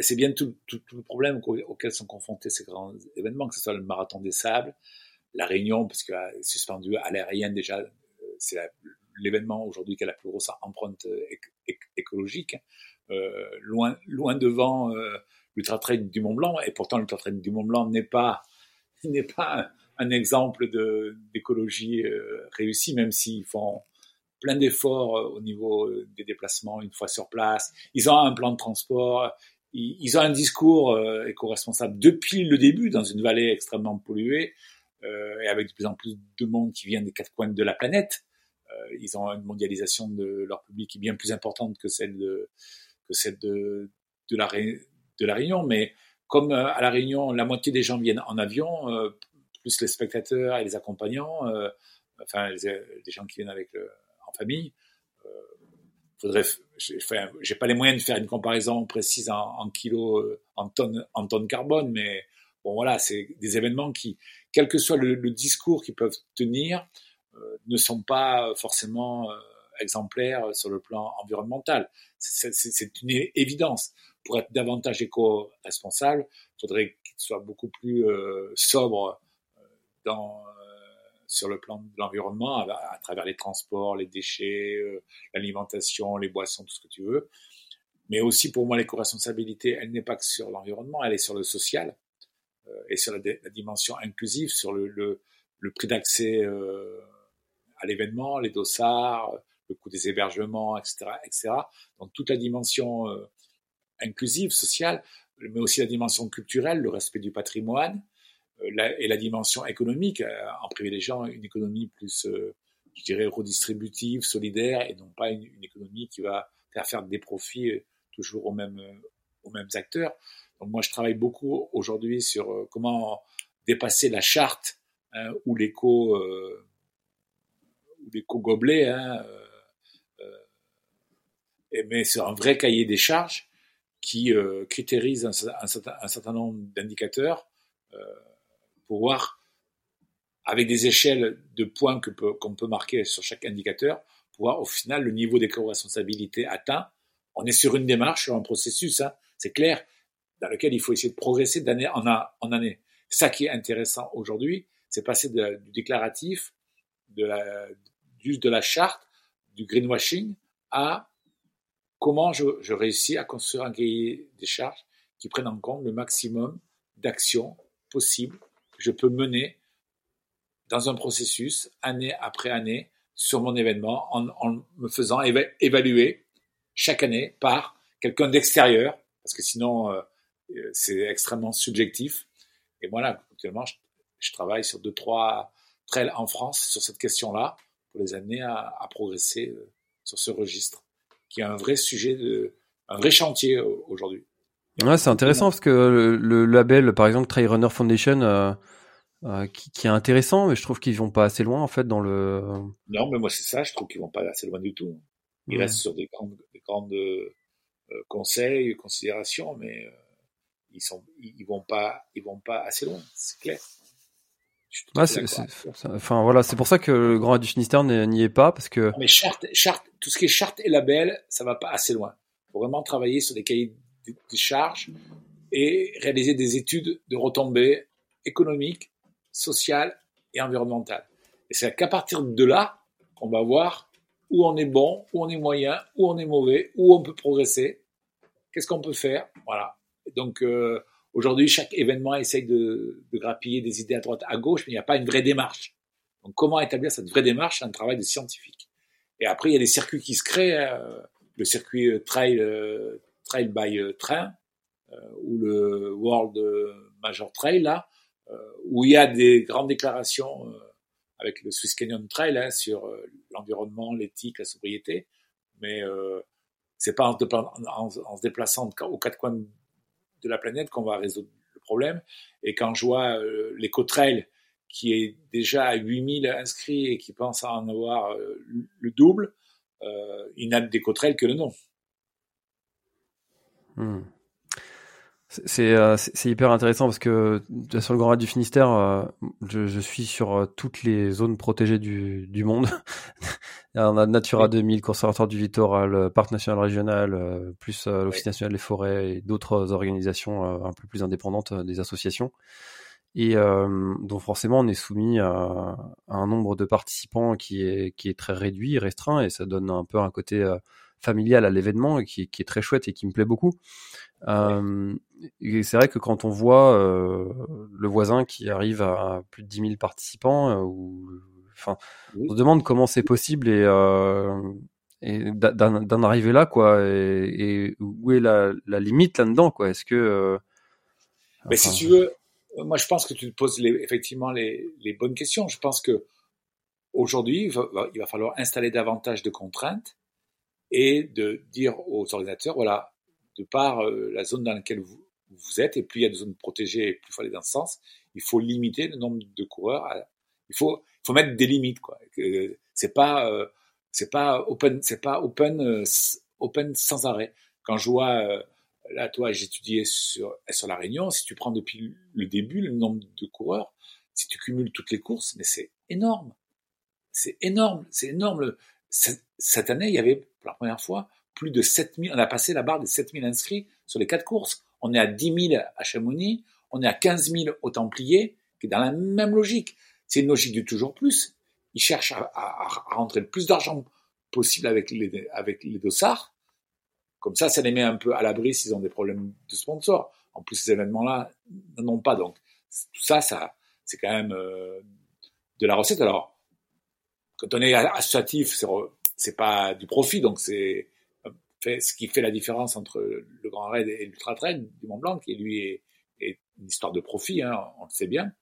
Speaker 4: C'est bien tout, tout, tout, le problème auquel sont confrontés ces grands événements, que ce soit le marathon des sables, la Réunion, parce que euh, suspendu à l'aérienne déjà, euh, c'est l'événement aujourd'hui qui a la plus grosse empreinte euh, écologique. Euh, loin, loin devant euh, l'ultra trail du Mont Blanc, et pourtant l'ultra trail du Mont Blanc n'est pas n'est pas un, exemple d'écologie euh, réussie, même s'ils font plein d'efforts au niveau des déplacements une fois sur place. Ils ont un plan de transport, ils, ont un discours euh, éco-responsable depuis le début dans une vallée extrêmement polluée euh, et avec de plus en plus de monde qui vient des quatre coins de la planète. Euh, ils ont une mondialisation de leur public bien plus importante que celle de que celle de de la de la Réunion, mais comme euh, à la Réunion la moitié des gens viennent en avion, euh, plus les spectateurs et les accompagnants, enfin les, gens qui viennent avec en famille, faudrait, enfin, j'ai pas les moyens de faire une comparaison précise en, en kilos, euh, en tonnes, en tonnes carbone, mais voilà, c'est des événements qui, quel que soit le, discours qu'ils peuvent tenir, euh, ne sont pas forcément euh, exemplaires sur le plan environnemental. C'est une évidence. Pour être davantage éco-responsable, il faudrait qu'il soit beaucoup plus euh, sobre dans sur le plan de l'environnement, à, travers les transports, les déchets, l'alimentation, les boissons, tout ce que tu veux. Mais aussi, pour moi, l'éco-responsabilité, elle n'est pas que sur l'environnement, elle est sur le social et sur la, dimension inclusive, sur le, prix d'accès euh, à l'événement, les dossards, le coût des hébergements, etc., etc. Donc toute la dimension inclusive, sociale, mais aussi la dimension culturelle, le respect du patrimoine, euh, et la dimension économique, euh, en privilégiant une économie plus, euh, je dirais, redistributive, solidaire, et non pas une, économie qui va faire faire des profits toujours aux mêmes, aux mêmes acteurs. Moi, je travaille beaucoup aujourd'hui sur comment dépasser la charte hein, ou l'éco euh, ou l'éco gobelet, hein, euh, mais sur un vrai cahier des charges qui euh, critérise un, certain, nombre d'indicateurs pour voir avec des échelles de points qu'on peut, peut, marquer sur chaque indicateur, pour voir au final le niveau d'éco-responsabilité atteint. On est sur une démarche, sur un processus, hein, c'est clair, dans lequel il faut essayer de progresser d'année en, en année. Ça qui est intéressant aujourd'hui, c'est passer du déclaratif, de la, juste de la charte, du greenwashing, à comment je, je réussis à construire un cahier des charges qui prenne en compte le maximum d'actions possibles je peux mener dans un processus, année après année, sur mon événement, en, me faisant évaluer chaque année par quelqu'un d'extérieur, parce que sinon, euh, c'est extrêmement subjectif. Et voilà, actuellement, je, travaille sur deux, trois trails en France sur cette question-là, pour les amener à, progresser euh, sur ce registre, qui est un vrai sujet, de, un vrai chantier aujourd'hui.
Speaker 3: Ouais, c'est intéressant parce que le, label, par exemple, Trail Runner Foundation, euh, qui, qui, est intéressant, mais je trouve qu'ils vont pas assez loin en fait dans le.
Speaker 4: Non, mais moi c'est ça, je trouve qu'ils vont pas assez loin du tout. Ils restent sur des grandes, des grandes euh, conseils, considérations, mais euh, ils sont, ils vont pas, ils vont pas assez loin, c'est clair.
Speaker 3: Ouais, c'est, enfin voilà, c'est pour ça que le Grand du Finistère n'y est pas parce que.
Speaker 4: mais charte, charte, tout ce qui est charte et label, ça va pas assez loin. Faut vraiment travailler sur des cahiers de charges et réaliser des études de retombées économiques sociale et environnementale. Et c'est qu'à partir de là qu'on va voir où on est bon, où on est moyen, où on est mauvais, où on peut progresser, qu'est-ce qu'on peut faire. Voilà. Donc euh, aujourd'hui, chaque événement essaye de, de, grappiller des idées à droite, à gauche, mais il n'y a pas une vraie démarche. Donc comment établir cette vraie démarche? C'est un travail de scientifique. Et après, il y a des circuits qui se créent. Euh, le circuit euh, trail, trail by train ou le World Major Trail là, euh, où il y a des grandes déclarations euh, avec le Swiss Canyon Trail hein, sur euh, l'environnement, l'éthique, la sobriété, mais c'est pas en, en, se déplaçant aux quatre coins de la planète qu'on va résoudre le problème. Et quand je vois euh, qui est déjà à 8000 inscrits et qui pense à en avoir le double, euh, il n'a d'éco-trail que le nom.
Speaker 3: Hmm. Euh, c'est hyper intéressant parce que sur le Grand Raid du Finistère, euh, je, suis sur euh, toutes les zones protégées du monde. On a Natura 2000, Conservatoire du Littoral, Parc national régional, plus l'Office national des forêts et d'autres organisations un peu plus indépendantes des associations. Et donc forcément, on est soumis à, à, un nombre de participants qui est, qui est très réduit, restreint, et ça donne un peu un côté familial à l'événement qui, qui, est très chouette et qui me plaît beaucoup. Euh, et c'est vrai que quand on voit euh, le voisin qui arrive à plus de 10 000 participants, euh, ou, enfin, on se demande comment c'est possible et, euh, et d'en arriver là, quoi. Et, et où est la, la limite là-dedans, quoi? Est-ce que euh,
Speaker 4: Mais si tu veux, moi je pense que tu te poses les, effectivement les, les, bonnes questions. Je pense que aujourd'hui, il va, il va falloir installer davantage de contraintes et de dire aux organisateurs, voilà, de par euh, la zone dans laquelle vous, vous, êtes, et plus il y a de zones protégées, et plus il faut aller dans ce sens, il faut limiter le nombre de coureurs. Il faut, il faut mettre des limites, quoi. C'est pas, euh, c'est pas open, c'est pas open, euh, open sans arrêt. Quand je vois, euh, là, toi, j'étudiais sur, sur la Réunion, si tu prends depuis le début le nombre de coureurs, si tu cumules toutes les courses, mais c'est énorme. C'est énorme, c'est énorme. Cette année, il y avait, pour la première fois, plus de 7000, on a passé la barre des 7000 inscrits sur les quatre courses. On est à 10 000 à Chamonix, on est à 15 000 au Templier, qui est dans la même logique. C'est une logique du toujours plus. Ils cherchent à, à, rentrer le plus d'argent possible avec les, avec les dossards. Comme ça, ça les met un peu à l'abri s'ils ont des problèmes de sponsors. En plus, ces événements-là n'en ont pas. Donc, tout ça, ça c'est quand même euh, de la recette. Alors, quand on est associatif, c'est pas du profit, donc c'est ce qui fait la différence entre le Grand Raid et l'Ultra Trail du Mont Blanc, qui lui est, est une histoire de profit, hein, on le sait bien.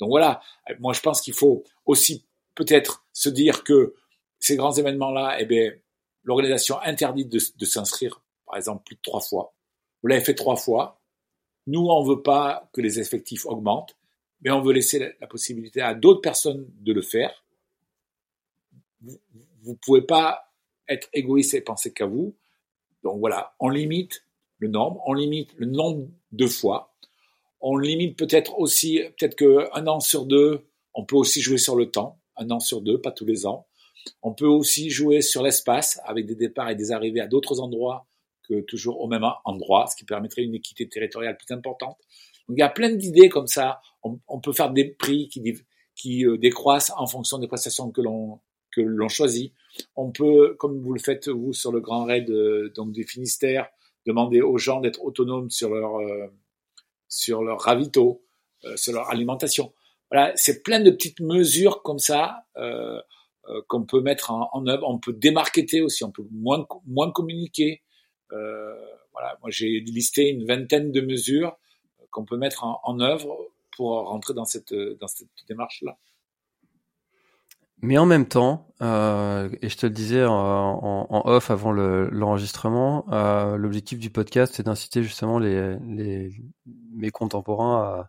Speaker 4: Donc voilà, moi je pense qu'il faut aussi peut-être se dire que ces grands événements-là, eh bien, l'organisation interdit de, s'inscrire, par exemple, plus de trois fois. Vous l'avez fait trois fois. Nous, on veut pas que les effectifs augmentent, mais on veut laisser la, la possibilité à d'autres personnes de le faire. Vous ne pouvez pas être égoïste et penser qu'à vous. Donc voilà, on limite le nombre, on limite le nombre de fois. On limite peut-être aussi, peut-être qu'un an sur deux, on peut aussi jouer sur le temps, un an sur deux, pas tous les ans. On peut aussi jouer sur l'espace avec des départs et des arrivées à d'autres endroits que toujours au même endroit, ce qui permettrait une équité territoriale plus importante. Donc il y a plein d'idées comme ça. On, peut faire des prix qui, qui euh, décroissent en fonction des prestations que l'on que l'on choisit. On peut, comme vous le faites vous sur le Grand Raid euh, donc du Finistère, demander aux gens d'être autonomes sur leur euh, sur leur ravito, euh, sur leur alimentation. Voilà, c'est plein de petites mesures comme ça euh, euh, qu'on peut mettre en, en, œuvre. On peut démarketer aussi, on peut moins moins communiquer. voilà, moi j'ai listé une vingtaine de mesures qu'on peut mettre en, en, œuvre pour rentrer dans cette dans cette démarche là.
Speaker 3: Mais en même temps, euh, et je te le disais en, off avant l'enregistrement, euh, l'objectif du podcast, c'est d'inciter justement les, les, mes contemporains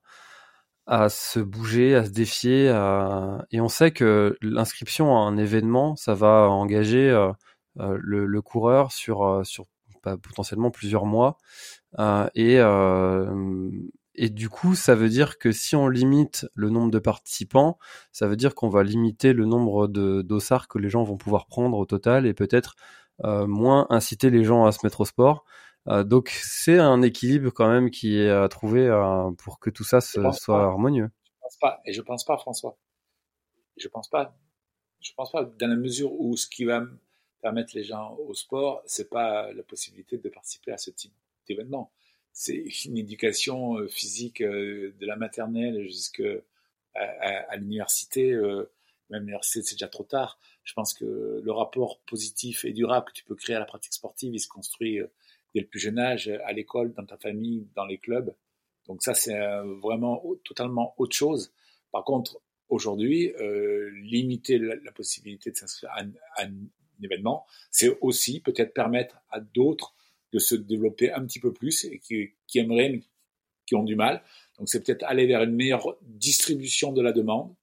Speaker 3: à, à, se bouger, à se défier. À... Et on sait que l'inscription à un événement, ça va engager euh, euh le, le, coureur sur, euh, sur bah, potentiellement plusieurs mois. Et et du coup, ça veut dire que si on limite le nombre de participants, ça veut dire qu'on va limiter le nombre de dossards que les gens vont pouvoir prendre au total et peut-être euh, moins inciter les gens à se mettre au sport. Euh, donc c'est un équilibre quand même qui est à trouver euh, pour que tout ça se, soit harmonieux.
Speaker 4: Je pense pas, et je pense pas, François. Je pense pas. Je pense pas dans la mesure où ce qui va permettre les gens au sport, c'est pas la possibilité de participer à ce type d'événement c'est une éducation euh, physique euh, de la maternelle jusqu'à l'université. Euh, même l'université, c'est déjà trop tard. Je pense que le rapport positif et durable que tu peux créer à la pratique sportive, il se construit dès le plus jeune âge, à l'école, dans ta famille, dans les clubs. Donc ça, c'est vraiment totalement autre chose. Par contre, aujourd'hui, limiter la, possibilité de s'inscrire à, un événement, c'est aussi peut-être permettre à d'autres de se développer un petit peu plus et qui, qui aimeraient, qui ont du mal. Donc c'est peut-être aller vers une meilleure distribution de la demande,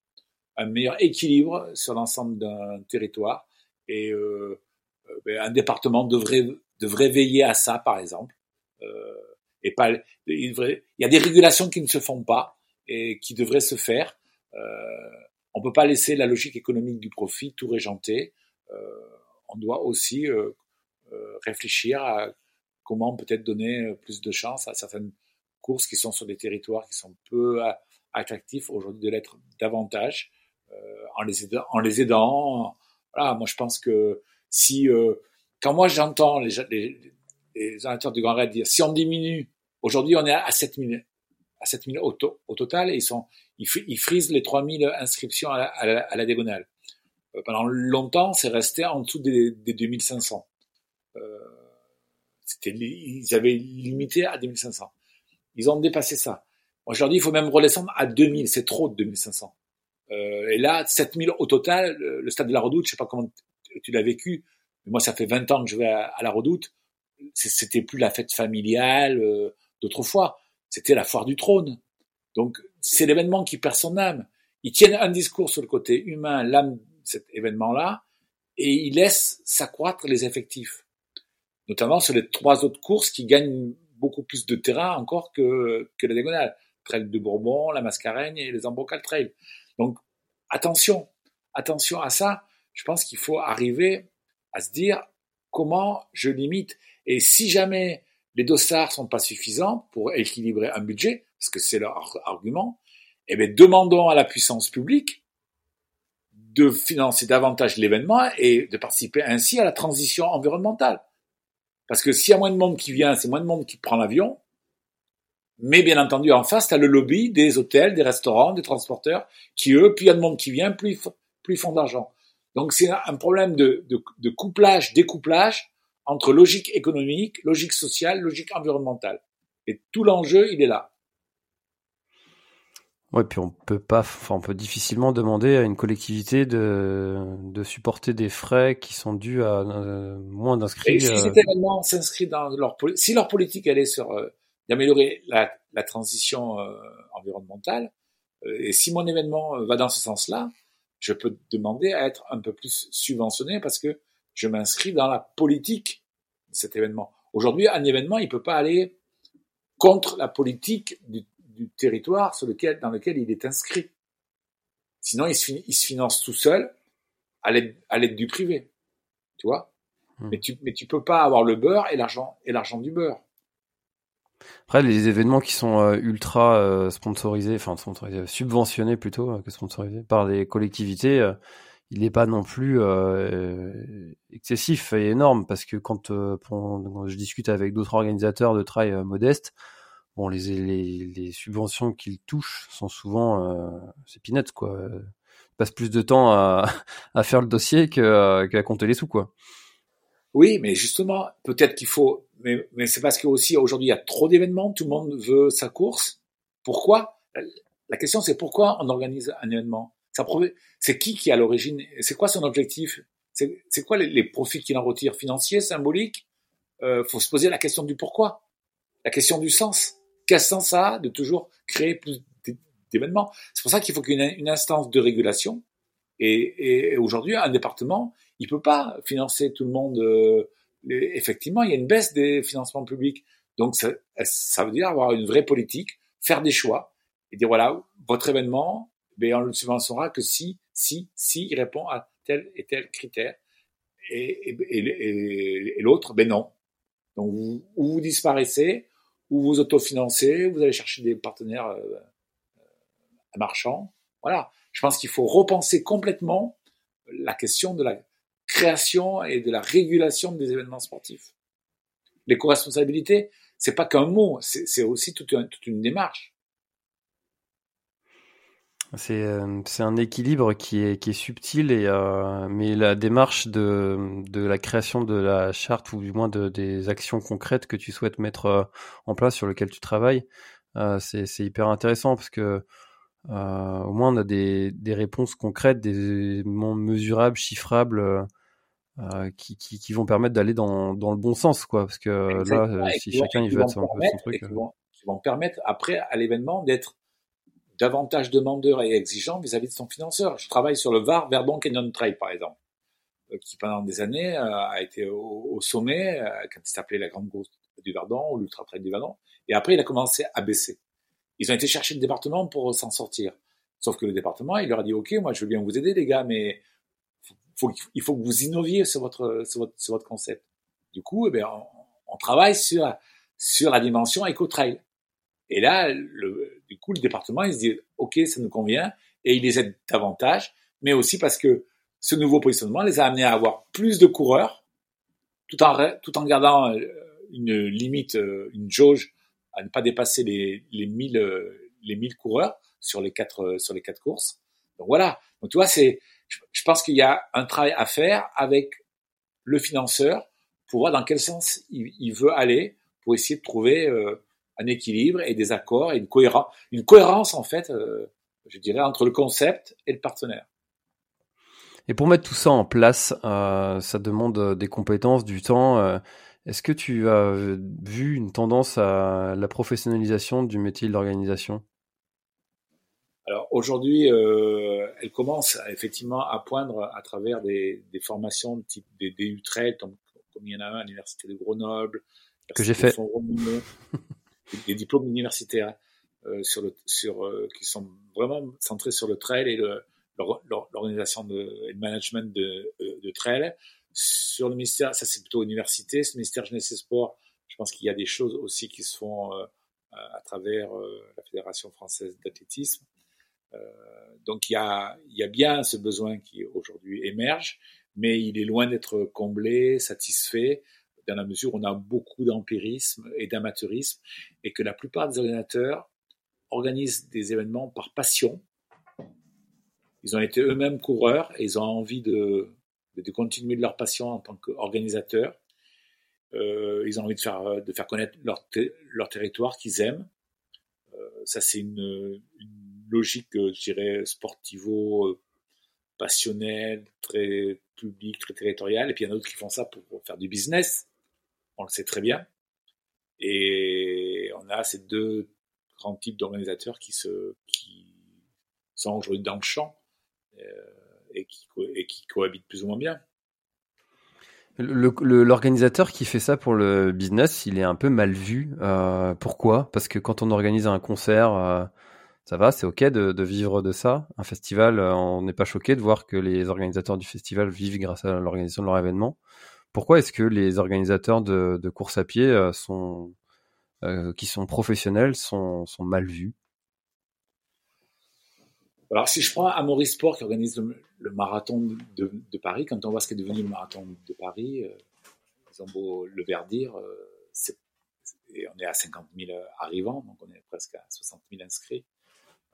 Speaker 4: un meilleur équilibre sur l'ensemble d'un territoire. Et euh, euh ben, un département devrait, devrait veiller à ça, par exemple. Euh, et pas, il, devrait, il, y a des régulations qui ne se font pas et qui devraient se faire. Euh, on peut pas laisser la logique économique du profit tout régenter. Euh, on doit aussi euh, réfléchir à comment peut-être donner euh, plus de chance à certaines courses qui sont sur des territoires qui sont peu euh, attractifs aujourd'hui de l'être davantage euh, en les aidant. En les aidant voilà, moi je pense que si quand moi j'entends les, les, les du Grand Raid dire si on diminue, aujourd'hui on est à 7000 à 7000 au, au total et ils sont ils, ils frisent les 3000 inscriptions à la, à la, à la diagonale. pendant longtemps, c'est resté en dessous des, des 2500. Euh, ils avaient limité à 2500. Ils ont dépassé ça. Dis, il faut même redescendre à 2000. C'est trop de 2500. Euh, et là, 7000 au total, le, stade de la Redoute, je sais pas comment tu l'as vécu, mais moi, ça fait 20 ans que je vais à, la Redoute. C'était plus la fête familiale euh, d'autrefois. C'était la foire du trône. Donc, c'est l'événement qui perd son âme. Ils tiennent un discours sur le côté humain, l'âme de cet événement-là, et il laisse s'accroître les effectifs, notamment sur les trois autres courses qui gagnent beaucoup plus de terrain encore que, que la diagonale. Trail de Bourbon, la Mascareigne et les Ambrocal Trail. Donc, attention, attention à ça. Je pense qu'il faut arriver à se dire comment je limite. Et si jamais les dossards sont pas suffisants pour équilibrer un budget, parce que c'est leur argument, eh bien, demandons à la puissance publique de financer davantage l'événement et de participer ainsi à la transition environnementale. Parce que s'il y a moins de monde qui vient, c'est moins de monde qui prend l'avion. Mais bien entendu, en face, tu as le lobby des hôtels, des restaurants, des transporteurs, qui eux, plus il y a de monde qui vient, plus, plus ils font d'argent. Donc c'est un problème de, de, de couplage, découplage entre logique économique, logique sociale, logique environnementale. Et tout l'enjeu, il est là.
Speaker 3: Ouais, puis on peut pas, enfin, on peut difficilement demander à une collectivité de, de supporter des frais qui sont dus à euh, moins d'inscrits.
Speaker 4: si euh, cet événement s'inscrit dans leur si leur politique est sur euh, d'améliorer la, la, transition environnementale, et si mon événement va dans ce sens-là, je peux demander à être un peu plus subventionné parce que je m'inscris dans la politique de cet événement. Aujourd'hui, un événement, il peut pas aller contre la politique du du territoire sur lequel, dans lequel il est inscrit. Sinon, il se, il se finance tout seul à l'aide du privé. Tu vois? Hmm. mais, tu, mais tu peux pas avoir le beurre et l'argent et l'argent du beurre.
Speaker 3: Après, les événements qui sont euh, ultra euh, sponsorisés, enfin sponsorisés, subventionnés plutôt euh, que sponsorisés par les collectivités, il n'est pas non plus excessif et énorme parce que quand, quand je discute avec d'autres organisateurs de trail modestes, bon, les, les, subventions qu'ils touchent sont souvent, euh, c'est peanuts, quoi. Ils passent plus de temps à, faire le dossier qu'à compter les sous, quoi.
Speaker 4: Oui, mais justement, peut-être qu'il faut, mais, c'est parce qu'aussi aujourd'hui il y a trop d'événements, tout le monde veut sa course. Pourquoi? La question c'est pourquoi on organise un événement? C'est qui qui est à l'origine? C'est quoi son objectif? C'est quoi les, les profits qu'il en retire? Financiers, symboliques? Euh, Faut se poser la question du pourquoi, la question du sens sens ça de toujours créer plus d'événements C'est pour ça qu'il faut qu'une une instance de régulation. Et, aujourd'hui, un département, il peut pas financer tout le monde. Euh, effectivement, il y a une baisse des financements publics. Donc, ça, veut dire avoir une vraie politique, faire des choix et dire voilà, votre événement, ben, on le subventionnera que si, si, si il répond à tel et tel critère. Et, et l'autre, ben non. Donc, vous, vous disparaissez, ou vous autofinancez, vous allez chercher des partenaires euh, euh, marchands. Voilà. Je pense qu'il faut repenser complètement la question de la création et de la régulation des événements sportifs. L'éco-responsabilité, c'est pas qu'un mot, c'est aussi toute une, démarche.
Speaker 3: Euh, c'est un équilibre qui est, qui est subtil, et, mais la démarche de, de la création de la charte, ou du moins de, des actions concrètes que tu souhaites mettre euh, en place, sur lesquelles tu travailles, euh, c'est hyper intéressant parce que au moins on a des, des réponses concrètes, des éléments mesurables, chiffrables, qui, qui, qui, vont permettre d'aller dans, dans le bon sens. quoi. Parce que là, si chacun il veut être son truc.
Speaker 4: Qui vont, qui vont permettre après à l'événement d'être davantage demandeur et exigeant vis-à-vis de son financeur. Je travaille sur le VAR Verdon Canyon Trail, par exemple, euh, qui pendant des années euh, a été au, sommet, euh, quand il s'appelait la Grande Course du Verdon ou l'Ultra Trail du Verdon, et après il a commencé à baisser. Ils ont été chercher le département pour s'en sortir. Sauf que le département, il leur a dit, OK, moi je veux bien vous aider les gars, mais faut, il faut que vous innoviez sur votre, sur votre, sur votre concept. Du coup, eh bien, on, on travaille sur, sur la dimension éco-trail. Et là, le, du coup, le département, il se dit, OK, ça nous convient, et il les aide davantage, mais aussi parce que ce nouveau positionnement les a amenés à avoir plus de coureurs, tout en, tout en gardant euh, une limite, euh, une jauge à ne pas dépasser les, les 1000, euh, les 1000 coureurs sur les quatre, sur les quatre courses. Donc voilà. Donc tu vois, c'est, je pense qu'il y a un travail à faire avec le financeur pour voir dans quel sens il, il veut aller pour essayer de trouver un équilibre et des accords et une cohérence, une cohérence en fait, euh, je dirais, entre le concept et le partenaire.
Speaker 3: Et pour mettre tout ça en place, euh, ça demande euh, des compétences, du temps. Est-ce que tu as vu une tendance à la professionnalisation du métier de l'organisation?
Speaker 4: Alors aujourd'hui, euh, elle commence effectivement à poindre à travers des, des formations de type des DU Trail, comme, il y en a un à l'université de Grenoble,
Speaker 3: que j'ai fait,
Speaker 4: des, diplômes universitaires euh, sur le, sur, euh, qui sont vraiment centrés sur le trail et l'organisation et le management de, euh, de trail. Sur le ministère, ça c'est plutôt université, ce ministère jeunesse et sport, je pense qu'il y a des choses aussi qui se font euh, à travers la Fédération française d'athlétisme. Euh, donc il y a, il y a bien ce besoin qui aujourd'hui émerge, mais il est loin d'être comblé, satisfait, dans la mesure où on a beaucoup d'empirisme et d'amateurisme, et que la plupart des organisateurs organisent des événements par passion. Ils ont été eux-mêmes coureurs et ils ont envie de, continuer de leur passion en tant qu'organisateurs. Euh, ils ont envie de faire, connaître leur, territoire qu'ils aiment. Euh, ça, c'est une, logique, euh, je dirais, sportivo, passionnelle, très publique, très territoriale. Et puis il y en a d'autres qui font ça pour faire du business. On le sait très bien. Et on a ces deux grands types d'organisateurs qui, se, qui aujourd'hui dans le champ euh, et, qui, cohabitent plus ou moins bien.
Speaker 3: L'organisateur qui fait ça pour le business, il est un peu mal vu. Euh, pourquoi? Parce que quand on organise un concert, euh, ça va, c'est ok de, vivre de ça. Un festival, on n'est pas choqué de voir que les organisateurs du festival vivent grâce à l'organisation de leur événement. Pourquoi est-ce que les organisateurs de, de course à pied euh, euh, qui sont professionnels sont, mal vus?
Speaker 4: Alors, si je prends Amaury Sport qui organise le, marathon de, Paris, quand on voit ce qui est devenu le marathon de Paris, euh, ils ont beau le verdir, et on est à 50 000 arrivants, donc on est presque à 60 000 inscrits.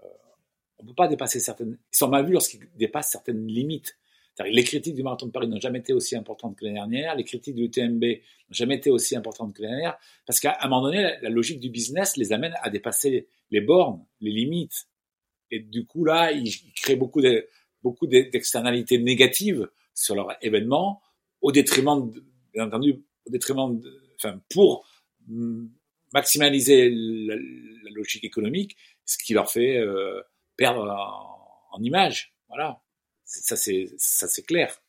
Speaker 4: On ne peut pas dépasser certaines. Ils sont mal vus lorsqu'ils dépassent certaines limites. Les critiques du marathon de Paris n'ont jamais été aussi importantes que l'année dernière. Les critiques de l'UTMB n'ont jamais été aussi importantes que l'année dernière. Parce qu'à un moment donné, la, logique du business les amène à dépasser les bornes, les limites. Et du coup, là, ils, créent beaucoup de, beaucoup d'externalités négatives sur leur événement, au détriment, bien entendu, au détriment, de, enfin, pour maximaliser la, la, logique économique, ce qui leur fait euh, perdre en, en, image. Voilà, ça c'est ça c'est clair.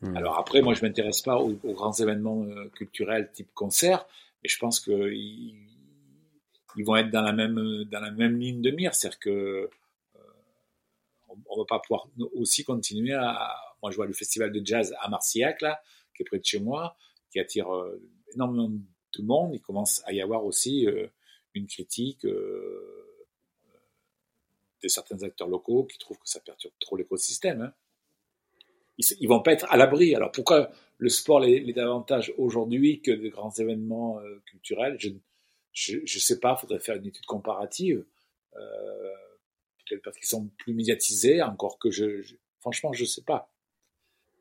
Speaker 4: Mmh. Alors après, moi je m'intéresse pas aux, aux, grands événements euh, culturels type concert, mais je pense que ils, ils, vont être dans la même dans la même ligne de mire, c'est-à-dire que euh, on, on, va pas pouvoir aussi continuer à. Moi, je vois le festival de jazz à Marcillac là, qui est près de chez moi, qui attire euh, énormément de monde. Il commence à y avoir aussi euh, une critique de certains acteurs locaux qui trouvent que ça perturbe trop l'écosystème. Hein. Ils, ils vont pas être à l'abri. Alors pourquoi le sport l'est davantage aujourd'hui que de grands événements euh, culturels? Je je ne sais pas. Faudrait faire une étude comparative. Euh, Peut-être parce qu'ils sont plus médiatisés, encore que je, je franchement je sais pas.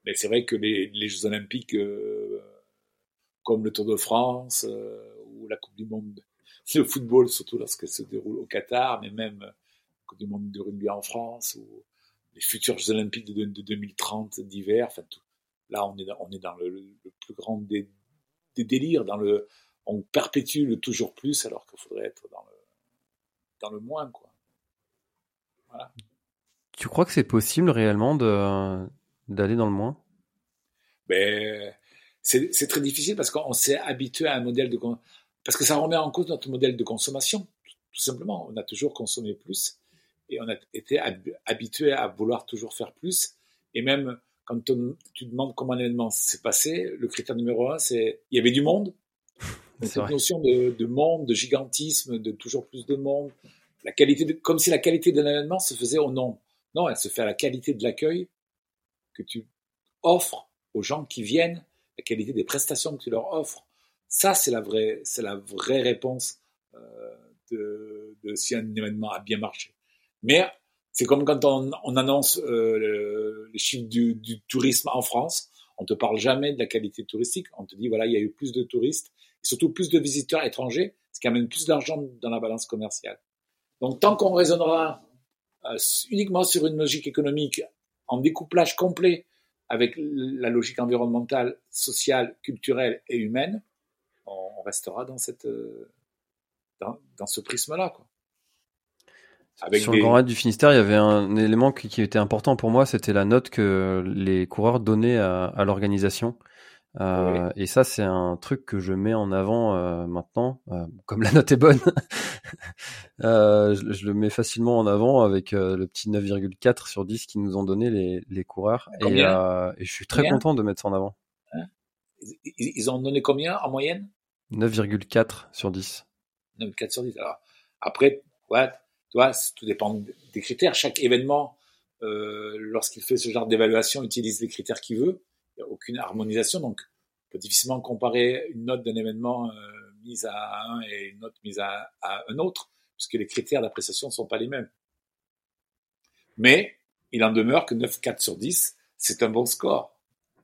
Speaker 4: Mais c'est vrai que les, les Jeux Olympiques euh, comme le Tour de France ou la Coupe du Monde de football, surtout lorsqu'elle se déroule au Qatar, mais même Coupe du Monde de rugby en France ou les futurs Jeux Olympiques de, de 2030 d'hiver. Enfin, tout. Là, on est dans, on est dans le, le plus grand des, des, délires, dans le, on perpétue le toujours plus alors qu'il faudrait être dans le, dans le moins, quoi. Voilà.
Speaker 3: Tu crois que c'est possible réellement d'aller dans le moins?
Speaker 4: Ben c'est très difficile parce qu'on s'est habitué à un modèle de parce que ça remet en cause notre modèle de consommation tout simplement on a toujours consommé plus et on a été habitué à vouloir toujours faire plus et même quand on, tu demandes comment l'événement s'est passé le critère numéro un c'est il y avait du monde cette vrai. notion de, de, monde de gigantisme de toujours plus de monde la qualité de, comme si la qualité d'un événement se faisait au nom non elle se fait à la qualité de l'accueil que tu offres aux gens qui viennent la qualité des prestations que tu leur offres. Ça, c'est la vraie, c'est la vraie réponse euh, de, de, si un événement a bien marché. Mais c'est comme quand on, on annonce euh, le, les chiffres du, du, tourisme en France, on te parle jamais de la qualité touristique. On te dit voilà, il y a eu plus de touristes et surtout plus de visiteurs étrangers, ce qui amène plus d'argent dans la balance commerciale. Donc tant qu'on raisonnera euh, uniquement sur une logique économique en découplage complet avec la logique environnementale, sociale, culturelle et humaine, on, restera dans, cette, euh, dans, dans ce prisme-là.
Speaker 3: Avec Sur le Grand Raid du Finistère, il y avait un élément qui, était important pour moi, c'était la note que les coureurs donnaient à l'organisation. Euh, et ça, c'est un truc que je mets en avant euh, maintenant. Euh, comme la note est bonne, je, je, le mets facilement en avant avec le petit 9,4 sur 10 qu'ils nous ont donné les, les coureurs. Et, et, je suis très content de mettre ça en avant.
Speaker 4: Hein? Ils, ils, ont donné combien en moyenne?
Speaker 3: 9,4 sur 10.
Speaker 4: 9,4 sur 10. Alors, après, ouais, tu vois, tout dépend des critères. Chaque événement, lorsqu'il fait ce genre d'évaluation, utilise les critères qu'il veut il n'y a aucune harmonisation. Donc, on peut difficilement comparer une note d'un événement euh, mise à un et une note mise à, un autre, puisque les critères d'appréciation ne sont pas les mêmes. Mais il en demeure que 9,4 sur 10, c'est un bon score.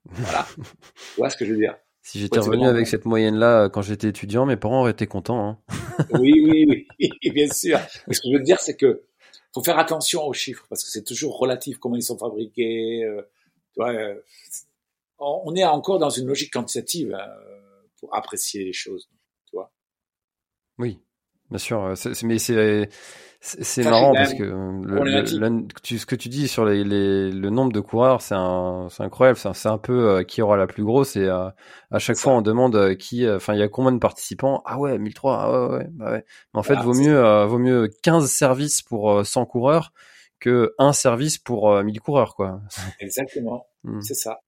Speaker 4: Voilà. tu vois ce que je veux dire?
Speaker 3: Si j'étais revenu avec cette moyenne-là euh, quand j'étais étudiant, mes parents auraient été contents. Hein.
Speaker 4: oui, oui, oui, bien sûr. Mais ce que je veux dire, c'est que faut faire attention aux chiffres parce que c'est toujours relatif comment ils sont fabriqués. Euh, tu vois, on est encore dans une logique quantitative hein, pour apprécier les choses, tu vois.
Speaker 3: Oui, bien sûr. mais c'est c'est marrant parce que le, ce que tu dis sur les, le nombre de coureurs, c'est incroyable. C'est un peu euh, qui aura la plus grosse et euh, à chaque fois on demande euh, qui, enfin il y a combien de participants? Ah ouais, 1003. Ah ouais, ouais, bah ouais. Mais en fait, vaut mieux vaut mieux 15 services pour 100 coureurs que un service pour 1000 coureurs quoi.
Speaker 4: Exactement. Hmm. C'est ça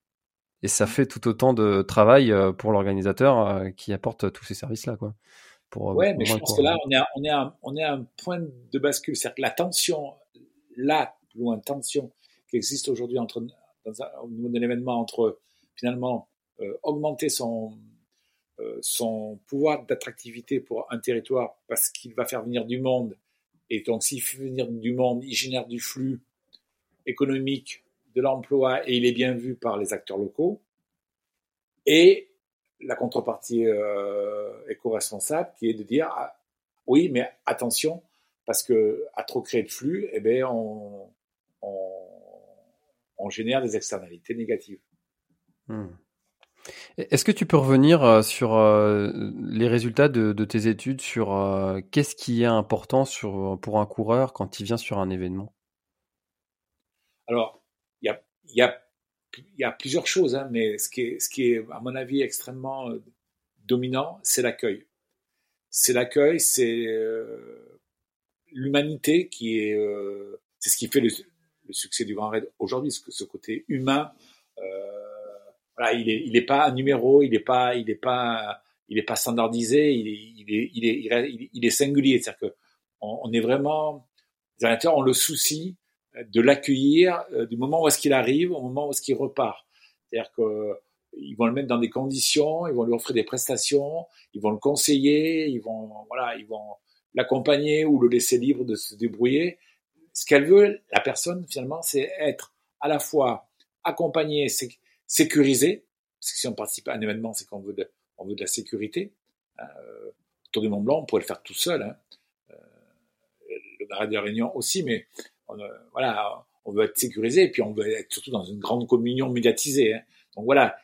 Speaker 3: et ça fait tout autant de travail euh, pour l'organisateur euh, qui apporte tous ces services-là, quoi.
Speaker 4: Pour, euh, ouais, mais je pense que là, on est, à, on, est à, on est à un point de bascule. C'est-à-dire que la tension, la loin tension qui existe aujourd'hui entre, dans un, au niveau de l'événement entre finalement euh, augmenter son, euh, son pouvoir d'attractivité pour un territoire parce qu'il va faire venir du monde. Et donc, s'il fait venir du monde, il génère du flux économique de l'emploi et il est bien vu par les acteurs locaux. Et la contrepartie euh, éco-responsable qui est de dire ah, oui, mais attention, parce que à trop créer de flux, eh bien, on, on, génère des externalités négatives.
Speaker 3: Hmm. Est-ce que tu peux revenir euh, sur euh, les résultats de, de, tes études, sur qu'est-ce qui est important sur, pour un coureur quand il vient sur un événement?
Speaker 4: Alors, il y a, y, a, y a plusieurs choses, hein, mais ce qui, est, ce qui est, à mon avis, extrêmement euh, dominant, c'est l'accueil. C'est l'accueil, c'est euh, l'humanité qui est, euh, c'est ce qui fait le, succès du Grand Raid aujourd'hui, ce, ce côté humain. voilà, il est, il est pas un numéro, il est pas, il est pas, il est pas standardisé, il est, il est, il est, il est, singulier. C'est-à-dire que on, on, est vraiment, les ont le souci de l'accueillir euh, du moment où est-ce qu'il arrive au moment où est-ce qu'il repart. C'est-à-dire qu'ils vont le mettre dans des conditions, ils vont lui offrir des prestations, ils vont le conseiller, ils vont voilà, ils vont l'accompagner ou le laisser libre de se débrouiller. Ce qu'elle veut, la personne finalement, c'est être à la fois accompagné, sécurisé, parce que si on participe à un événement, c'est qu'on veut de, on veut de la sécurité. Euh, autour du Mont Blanc, on pourrait le faire tout seul. Hein. Euh, le Marais de Réunion aussi, mais on, euh, voilà, on veut être sécurisé et puis on veut être surtout dans une grande communion médiatisée. Hein. Donc voilà,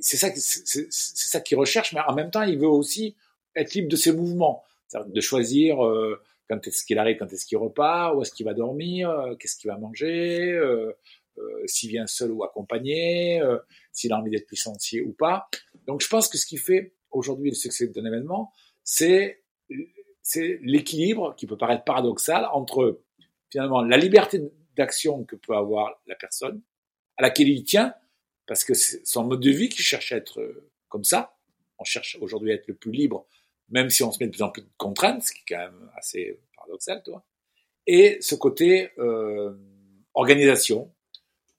Speaker 4: c'est ça, c'est ça qu'il recherche, mais en même temps, il veut aussi être libre de ses mouvements, de choisir euh, quand est-ce qu'il arrive, quand est-ce qu'il repart, où est-ce qu'il va dormir, euh, qu'est-ce qu'il va manger, euh, s'il vient seul ou accompagné, s'il a envie d'être licencié ou pas. Donc je pense que ce qui fait aujourd'hui le succès d'un événement, c'est c'est l'équilibre qui peut paraître paradoxal entre finalement la liberté d'action que peut avoir la personne, à laquelle il tient, parce que c'est son mode de vie qui cherche à être euh, comme ça. On cherche aujourd'hui à être le plus libre, même si on se met de plus en plus de contraintes, ce qui est quand même assez paradoxal, toi. Et ce côté euh, organisation.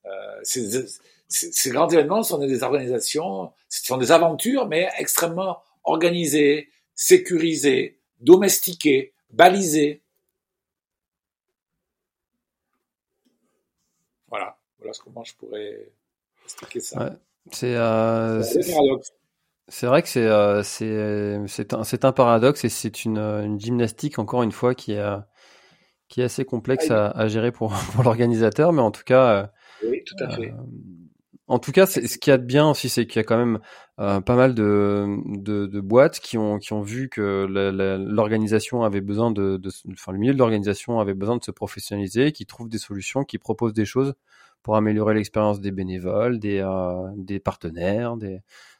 Speaker 4: Euh, ces, ces, grands événements sont des organisations, ce sont des aventures, mais extrêmement organisées, sécurisées, domestiquées, balisées. Voilà comment je pourrais expliquer ça.
Speaker 3: c'est euh, c'est vrai que c'est euh, c'est un, un paradoxe et c'est une, une, gymnastique encore une fois qui est qui est assez complexe à, à gérer pour, pour l'organisateur, mais en tout cas.
Speaker 4: Euh, oui, tout à fait.
Speaker 3: En tout cas, ce qu'il y a de bien aussi, c'est qu'il y a quand même euh, pas mal de, de, de, boîtes qui ont, qui ont vu que l'organisation avait besoin de, de, enfin le milieu de l'organisation avait besoin de se professionnaliser, qui trouvent des solutions, qui proposent des choses pour améliorer l'expérience des bénévoles, des, euh, des partenaires, des,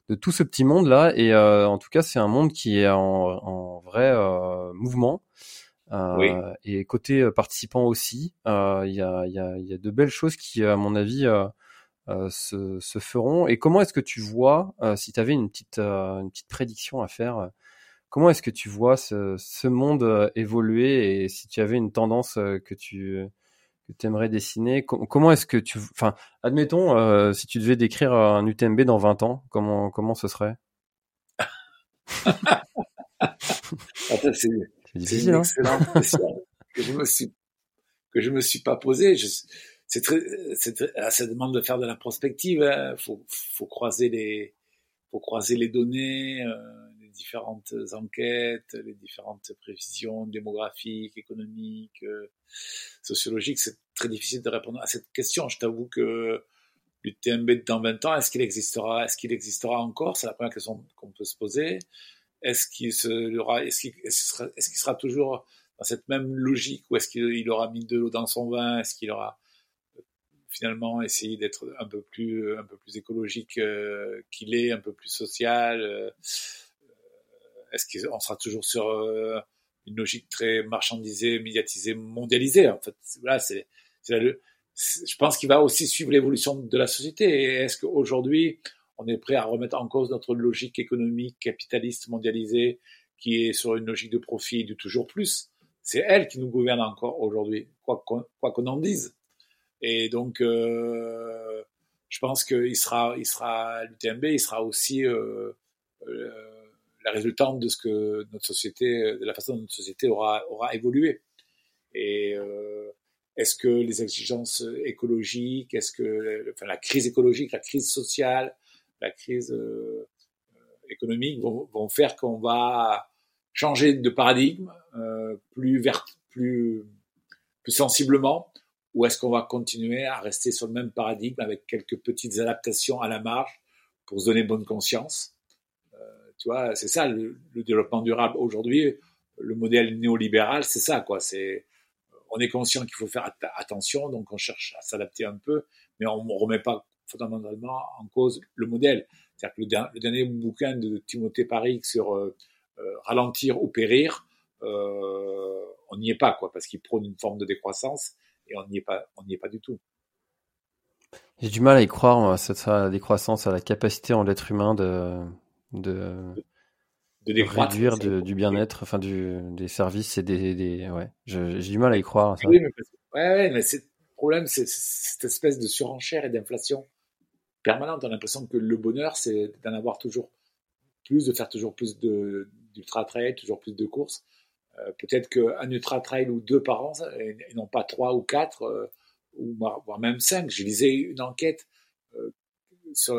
Speaker 3: de tout ce petit monde là. Et euh, en tout cas, c'est un monde qui est en, en vrai euh, mouvement. Oui. Et côté participant aussi, il y, a, y, a, y a de belles choses qui, à mon avis, se, se, feront. Et comment est-ce que tu vois, si tu avais une petite, une petite prédiction à faire, comment est-ce que tu vois ce, ce, monde évoluer et si tu avais une tendance que tu que aimerais dessiner, comment est-ce que tu, enfin, admettons, si tu devais décrire un UTMB dans 20 ans, comment comment ce serait?
Speaker 4: C'est difficile, hein que je me suis que je me suis pas posé. Je, c'est très, c'est ah, ça demande de faire de la prospective. Hein. Faut, faut croiser les, faut croiser les données, euh, différentes enquêtes, les différentes prévisions démographiques, économiques, euh, sociologiques. C'est très difficile de répondre à cette question. Je t'avoue que l'UTMB dans 20 ans, est-ce qu'il existera, est-ce qu'il existera encore? C'est la première question qu'on peut se poser. Est-ce qu'il sera, est-ce est-ce sera toujours dans cette même logique ou est-ce qu'il aura mis de l'eau dans son vin? Est-ce qu'il aura finalement essayer d'être un peu plus un peu plus écologique euh, qu'il est, un peu plus social. Euh, est-ce qu'on sera toujours sur euh, une logique très marchandisée, médiatisée, mondialisée En fait, voilà, c'est je pense qu'il va aussi suivre l'évolution de la société. Et est-ce qu'aujourd'hui, on est prêt à remettre en cause notre logique économique, capitaliste, mondialisée, qui est sur une logique de profit du toujours plus? C'est elle qui nous gouverne encore aujourd'hui, quoi qu'on en dise. Et donc, euh, je pense qu'il sera, il sera l'UTMB, il sera aussi euh, la résultante de ce que notre société, de la façon dont notre société aura, aura évolué. Et euh, est-ce que les exigences écologiques, est-ce que enfin, la crise écologique, la crise sociale, la crise euh, économique vont, vont faire qu'on va changer de paradigme euh, plus vert, plus plus sensiblement? Ou est-ce qu'on va continuer à rester sur le même paradigme avec quelques petites adaptations à la marge pour se donner bonne conscience? Tu c'est ça le, développement durable aujourd'hui. Le modèle néolibéral, c'est ça, quoi. C'est on est conscient qu'il faut faire attention, donc on cherche à s'adapter un peu, mais on ne remet pas fondamentalement en cause le modèle. C'est-à-dire que le, dernier bouquin de Timothée Paris sur euh, euh, ralentir ou périr, euh, on n'y est pas, quoi, parce qu'il prône une forme de décroissance et on n'y est pas, on n'y est pas du tout.
Speaker 3: J'ai du mal à y croire à cette décroissance, à la capacité en l'être humain de de, de, réduire du bien-être, enfin du, des services et des, des ouais. J'ai du mal à y croire.
Speaker 4: Oui, mais, ouais, mais c'est, le problème, c'est cette espèce de surenchère et d'inflation permanente. On a l'impression que le bonheur, c'est d'en avoir toujours plus, de faire toujours plus d'ultra trail, toujours plus de courses. Euh, peut-être qu'un ultra trail ou deux par an, et, non pas trois ou quatre, euh, ou voire même cinq. Je lisais une enquête euh, sur,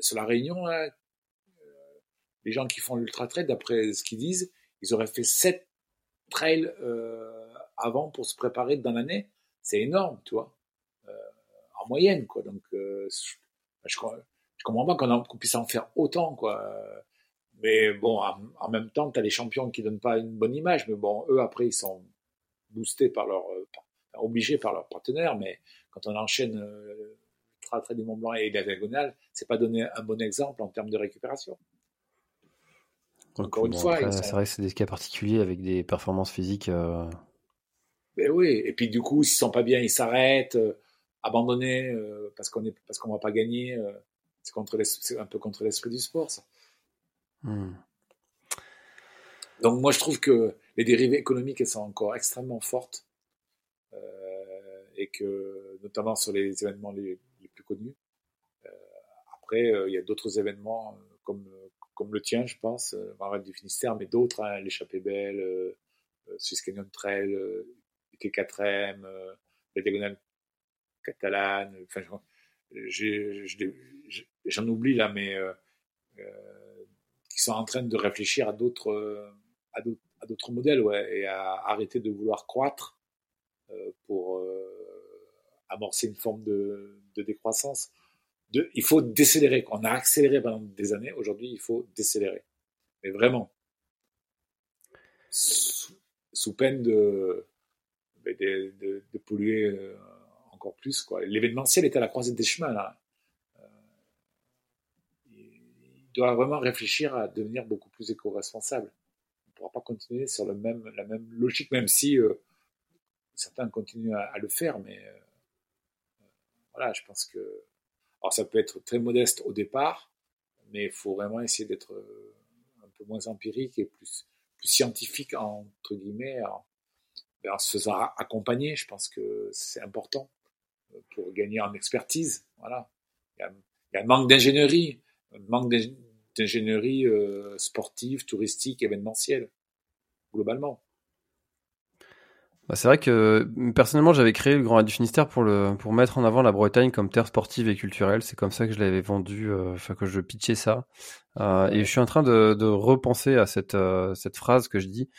Speaker 4: sur, la Réunion, les gens qui font l'ultra trail, d'après ce qu'ils disent, ils auraient fait sept trails avant pour se préparer dans l'année. C'est énorme, tu vois, en moyenne, quoi. Donc, je, je, comprends pas qu'on puisse en faire autant, quoi. Mais bon, en, même temps, tu as des champions qui donnent pas une bonne image. Mais bon, eux, après, ils sont boostés par leur, euh, obligés par leurs partenaires. Mais quand on enchaîne euh, le trait du Mont Blanc et la diagonale, c'est pas donner un bon exemple en termes de récupération.
Speaker 3: Encore une fois, c'est vrai que c'est des cas particuliers avec des performances physiques. Euh...
Speaker 4: Ben oui, et puis du coup, s'ils sont pas bien, ils s'arrêtent, euh, abandonnés parce qu'on est parce qu'on va pas gagner. c'est contre c'est un peu contre l'esprit du sport. Ça. Hmm. Donc moi je trouve que les dérivées économiques elles sont encore extrêmement fortes euh, et que notamment sur les événements les, plus connus. Euh, après euh, il y a d'autres événements euh, comme comme le tien je pense, Marais du Finistère, mais d'autres, hein, l'échappée belle, euh, Swiss Canyon Trail, le T4M, la diagonale catalane. J'en oublie là, mais qui sont en train de réfléchir à d'autres euh, à d'autres modèles ouais, et à arrêter de vouloir croître euh, pour euh, amorcer une forme de, décroissance. Il faut décélérer. On a accéléré pendant des années. Aujourd'hui, il faut décélérer. Mais vraiment. Sous, peine de, polluer euh, encore plus. L'événementiel est à la croisée des chemins. Euh, il doit vraiment réfléchir à devenir beaucoup plus éco-responsable. On ne pourra pas continuer sur la même logique, même si euh, certains continuent à, le faire, mais voilà, je pense que alors ça peut être très modeste au départ, mais il faut vraiment essayer d'être euh, un peu moins empirique et plus, plus scientifique, entre guillemets, ben, en, se faisant accompagner. Je pense que c'est important euh, pour gagner en expertise. Voilà. Il y a, un manque d'ingénierie, un manque d'ingénierie euh, sportive, touristique, événementielle, globalement.
Speaker 3: Bah, c'est vrai que personnellement, j'avais créé le Grand Raid du Finistère pour le pour mettre en avant la Bretagne comme terre sportive et culturelle. C'est comme ça que je l'avais vendu, euh, enfin que je pitchais ça. Euh, et je suis en train de, de repenser à cette euh, cette phrase que je dis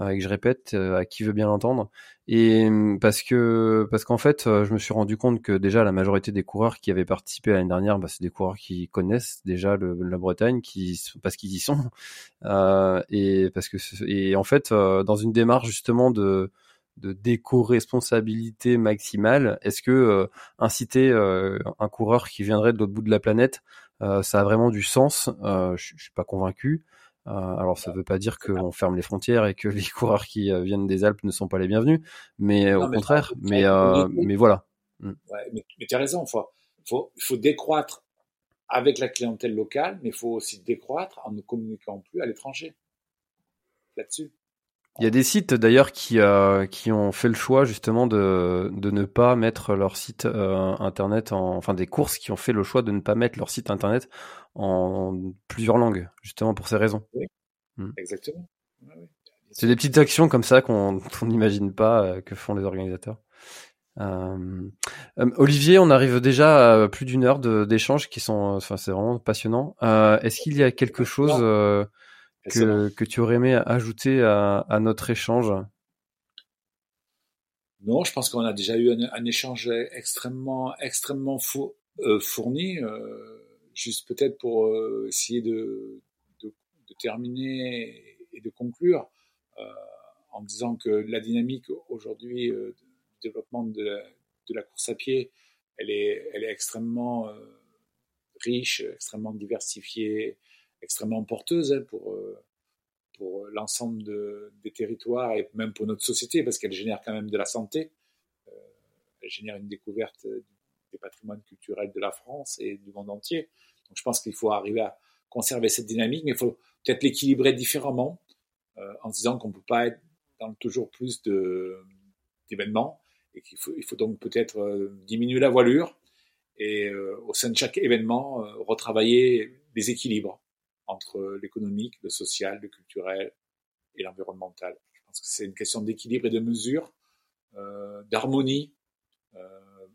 Speaker 3: et que je répète à qui veut bien l'entendre. Et parce que parce qu'en fait, je me suis rendu compte que déjà la majorité des coureurs qui avaient participé l'année dernière, bah, c'est des coureurs qui connaissent déjà le, la Bretagne, qui parce qu'ils y sont, et parce que et en fait dans une démarche justement de de déco-responsabilité maximale, est-ce que euh, inciter euh, un coureur qui viendrait de l'autre bout de la planète, euh, ça a vraiment du sens? Je suis pas convaincu. alors ça ne veut pas dire qu'on ferme les frontières et que les coureurs qui viennent des Alpes ne sont pas les bienvenus, mais au contraire. Mais mais voilà.
Speaker 4: Mm. mais, tu as raison. Il faut, faut décroître avec la clientèle locale, mais il faut aussi décroître en ne communiquant plus à l'étranger là-dessus.
Speaker 3: Il y a des sites d'ailleurs qui, euh, qui ont fait le choix justement de, de ne pas mettre leur site euh, internet en, enfin des courses qui ont fait le choix de ne pas mettre leur site internet en plusieurs langues, justement pour ces raisons.
Speaker 4: Oui, hmm. exactement.
Speaker 3: C'est des petites actions comme ça qu'on n'imagine pas euh, que font les organisateurs. Olivier, on arrive déjà à plus d'une heure d'échanges qui sont, enfin c'est vraiment passionnant. Est-ce qu'il y a quelque chose que, que, tu aurais aimé ajouter à, à notre échange?
Speaker 4: Non, je pense qu'on a déjà eu un, un échange extrêmement, extrêmement euh, fourni. Euh, juste peut-être pour euh, essayer de, de, de, terminer et de conclure en disant que la dynamique aujourd'hui du développement de la, de la, course à pied, elle est, elle est extrêmement riche, extrêmement diversifiée, extrêmement porteuse hein, pour, euh, pour l'ensemble de, des territoires et même pour notre société parce qu'elle génère quand même de la santé. Euh, elle génère une découverte des patrimoines culturels de la France et du monde entier. Donc je pense qu'il faut arriver à conserver cette dynamique, mais il faut peut-être l'équilibrer différemment euh, en disant qu'on ne peut pas être dans toujours plus d'événements et qu'il faut, il faut donc peut-être diminuer la voilure et au sein de chaque événement retravailler les équilibres entre l'économique, le social, le culturel et l'environnemental. Je pense que c'est une question d'équilibre et de mesure, euh, d'harmonie, euh,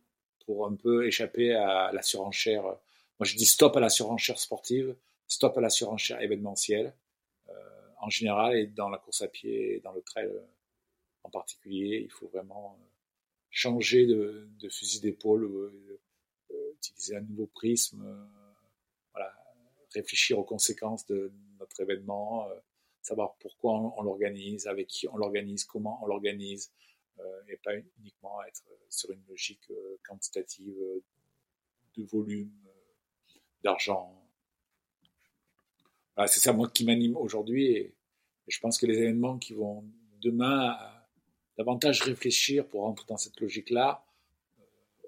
Speaker 4: pour un peu échapper à la surenchère. Moi, je dis stop à la surenchère sportive, stop à la surenchère événementielle, euh, en général, et dans la course à pied, et dans le trail en particulier, il faut vraiment changer de, de fusil d'épaule, utiliser un nouveau prisme réfléchir aux conséquences de notre événement, euh, savoir pourquoi on, l'organise, avec qui on l'organise, comment on l'organise, euh, et pas uniquement être sur une logique euh, quantitative de volume, d'argent. c'est ça moi qui m'anime aujourd'hui et, je pense que les événements qui vont demain davantage réfléchir pour entrer dans cette logique-là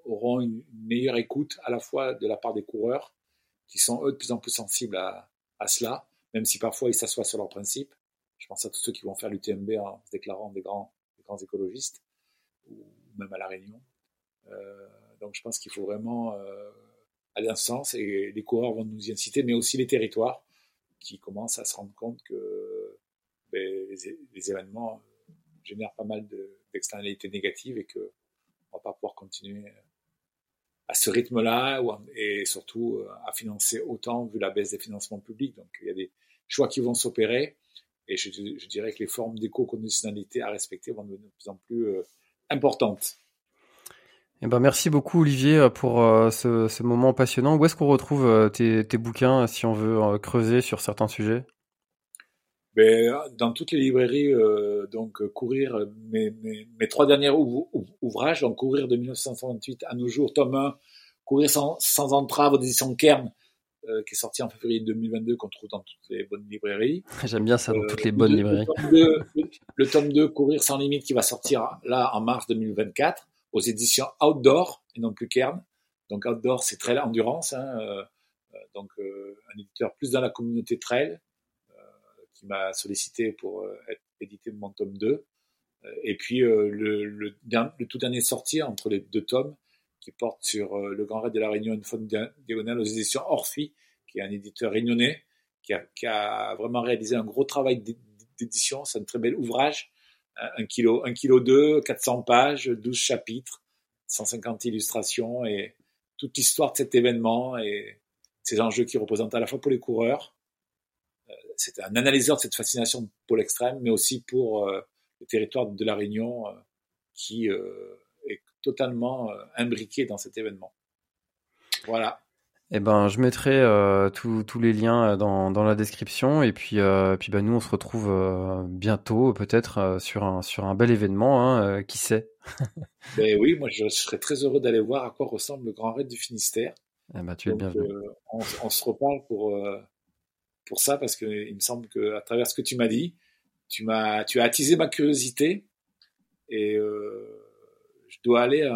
Speaker 4: auront une meilleure écoute à la fois de la part des coureurs qui sont eux de plus en plus sensibles à, à cela, même si parfois ils s'assoient sur leurs principes. Je pense à tous ceux qui vont faire l'UTMB en se déclarant des grands, des grands écologistes, ou même à La Réunion. Euh, donc je pense qu'il faut vraiment euh, aller dans ce sens, et les coureurs vont nous y inciter, mais aussi les territoires qui commencent à se rendre compte que ben, les, événements génèrent pas mal d'externalités négatives et qu'on ne va pas pouvoir continuer à ce rythme-là et surtout euh, à financer autant vu la baisse des financements publics. Donc il y a des choix qui vont s'opérer et je, dirais que les formes d'éco-conditionnalité à respecter vont devenir de plus en plus euh, importantes.
Speaker 3: Eh ben, merci beaucoup Olivier pour euh, ce, ce, moment passionnant. Où est-ce qu'on retrouve tes, bouquins si on veut creuser sur certains sujets?
Speaker 4: Ben, Dans toutes les librairies, donc courir mes, mes, mes, trois derniers ouvrages, donc courir de 1968 à nos jours, tome 1, courir sans, sans entrave aux éditions Kern, qui est sorti en février 2022, qu'on trouve dans toutes les bonnes librairies.
Speaker 3: J'aime bien ça, dans toutes les bonnes librairies.
Speaker 4: Le tome, 2, le tome 2, Courir sans limite, qui va sortir là en mars 2024 aux éditions Outdoor et non plus Kern. Donc Outdoor, c'est Trail Endurance, hein, euh, euh, donc euh, un éditeur plus dans la communauté trail qui m'a sollicité pour être édité mon tome 2. Et puis le, le, tout dernier sorti entre les deux tomes qui porte sur le Grand Raid de la Réunion, une faune diagonale aux éditions Orphy, qui est un éditeur réunionnais, qui a, vraiment réalisé un gros travail d'édition. C'est un très bel ouvrage 1 kg, 1 kg 2, 400 pages, 12 chapitres, 150 illustrations et toute l'histoire de cet événement et ces enjeux qui représentent à la fois pour les coureurs, euh, c'est un analyseur de cette fascination pour l'extrême, mais aussi pour euh, le territoire de la Réunion euh, qui est totalement imbriqué dans cet événement. Voilà.
Speaker 3: Eh ben, je mettrai euh, tous les liens euh, dans, dans, la description et puis euh, puis bah nous on se retrouve euh, bientôt peut-être euh, sur un sur un bel événement, hein, qui sait.
Speaker 4: ben oui, moi je serais très heureux d'aller voir à quoi ressemble le Grand Raid du Finistère.
Speaker 3: Eh ben, tu es bienvenu.
Speaker 4: On, on, se reparle pour pour ça parce que il me semble que à travers ce que tu m'as dit, tu m'as tu as attisé ma curiosité et je dois aller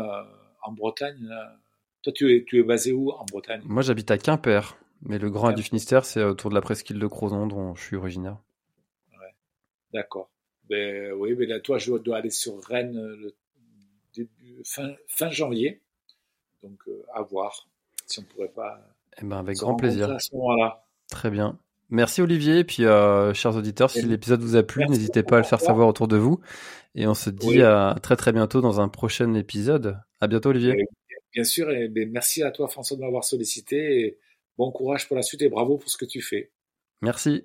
Speaker 4: en Bretagne. Là, toi, tu es, tu es basé où en Bretagne?
Speaker 3: Moi, j'habite à Quimper, mais le Grand du Finistère, c'est autour de la presqu'île de Crozon, dont je suis originaire.
Speaker 4: Ouais. D'accord. Ben, oui, mais là, toi, je dois aller sur Rennes euh, le début, fin, fin janvier. Donc, euh, à voir si on pourrait pas.
Speaker 3: Eh ben, avec grand plaisir. À ce moment-là. Très bien. Merci Olivier, et puis euh, chers auditeurs, si l'épisode vous a plu, n'hésitez pas à le faire savoir autour de vous. Et on se dit à très très bientôt dans un prochain épisode. À bientôt Olivier.
Speaker 4: Bien sûr, et merci à toi François de m'avoir sollicité et bon courage pour la suite et bravo pour ce que tu fais.
Speaker 3: Merci.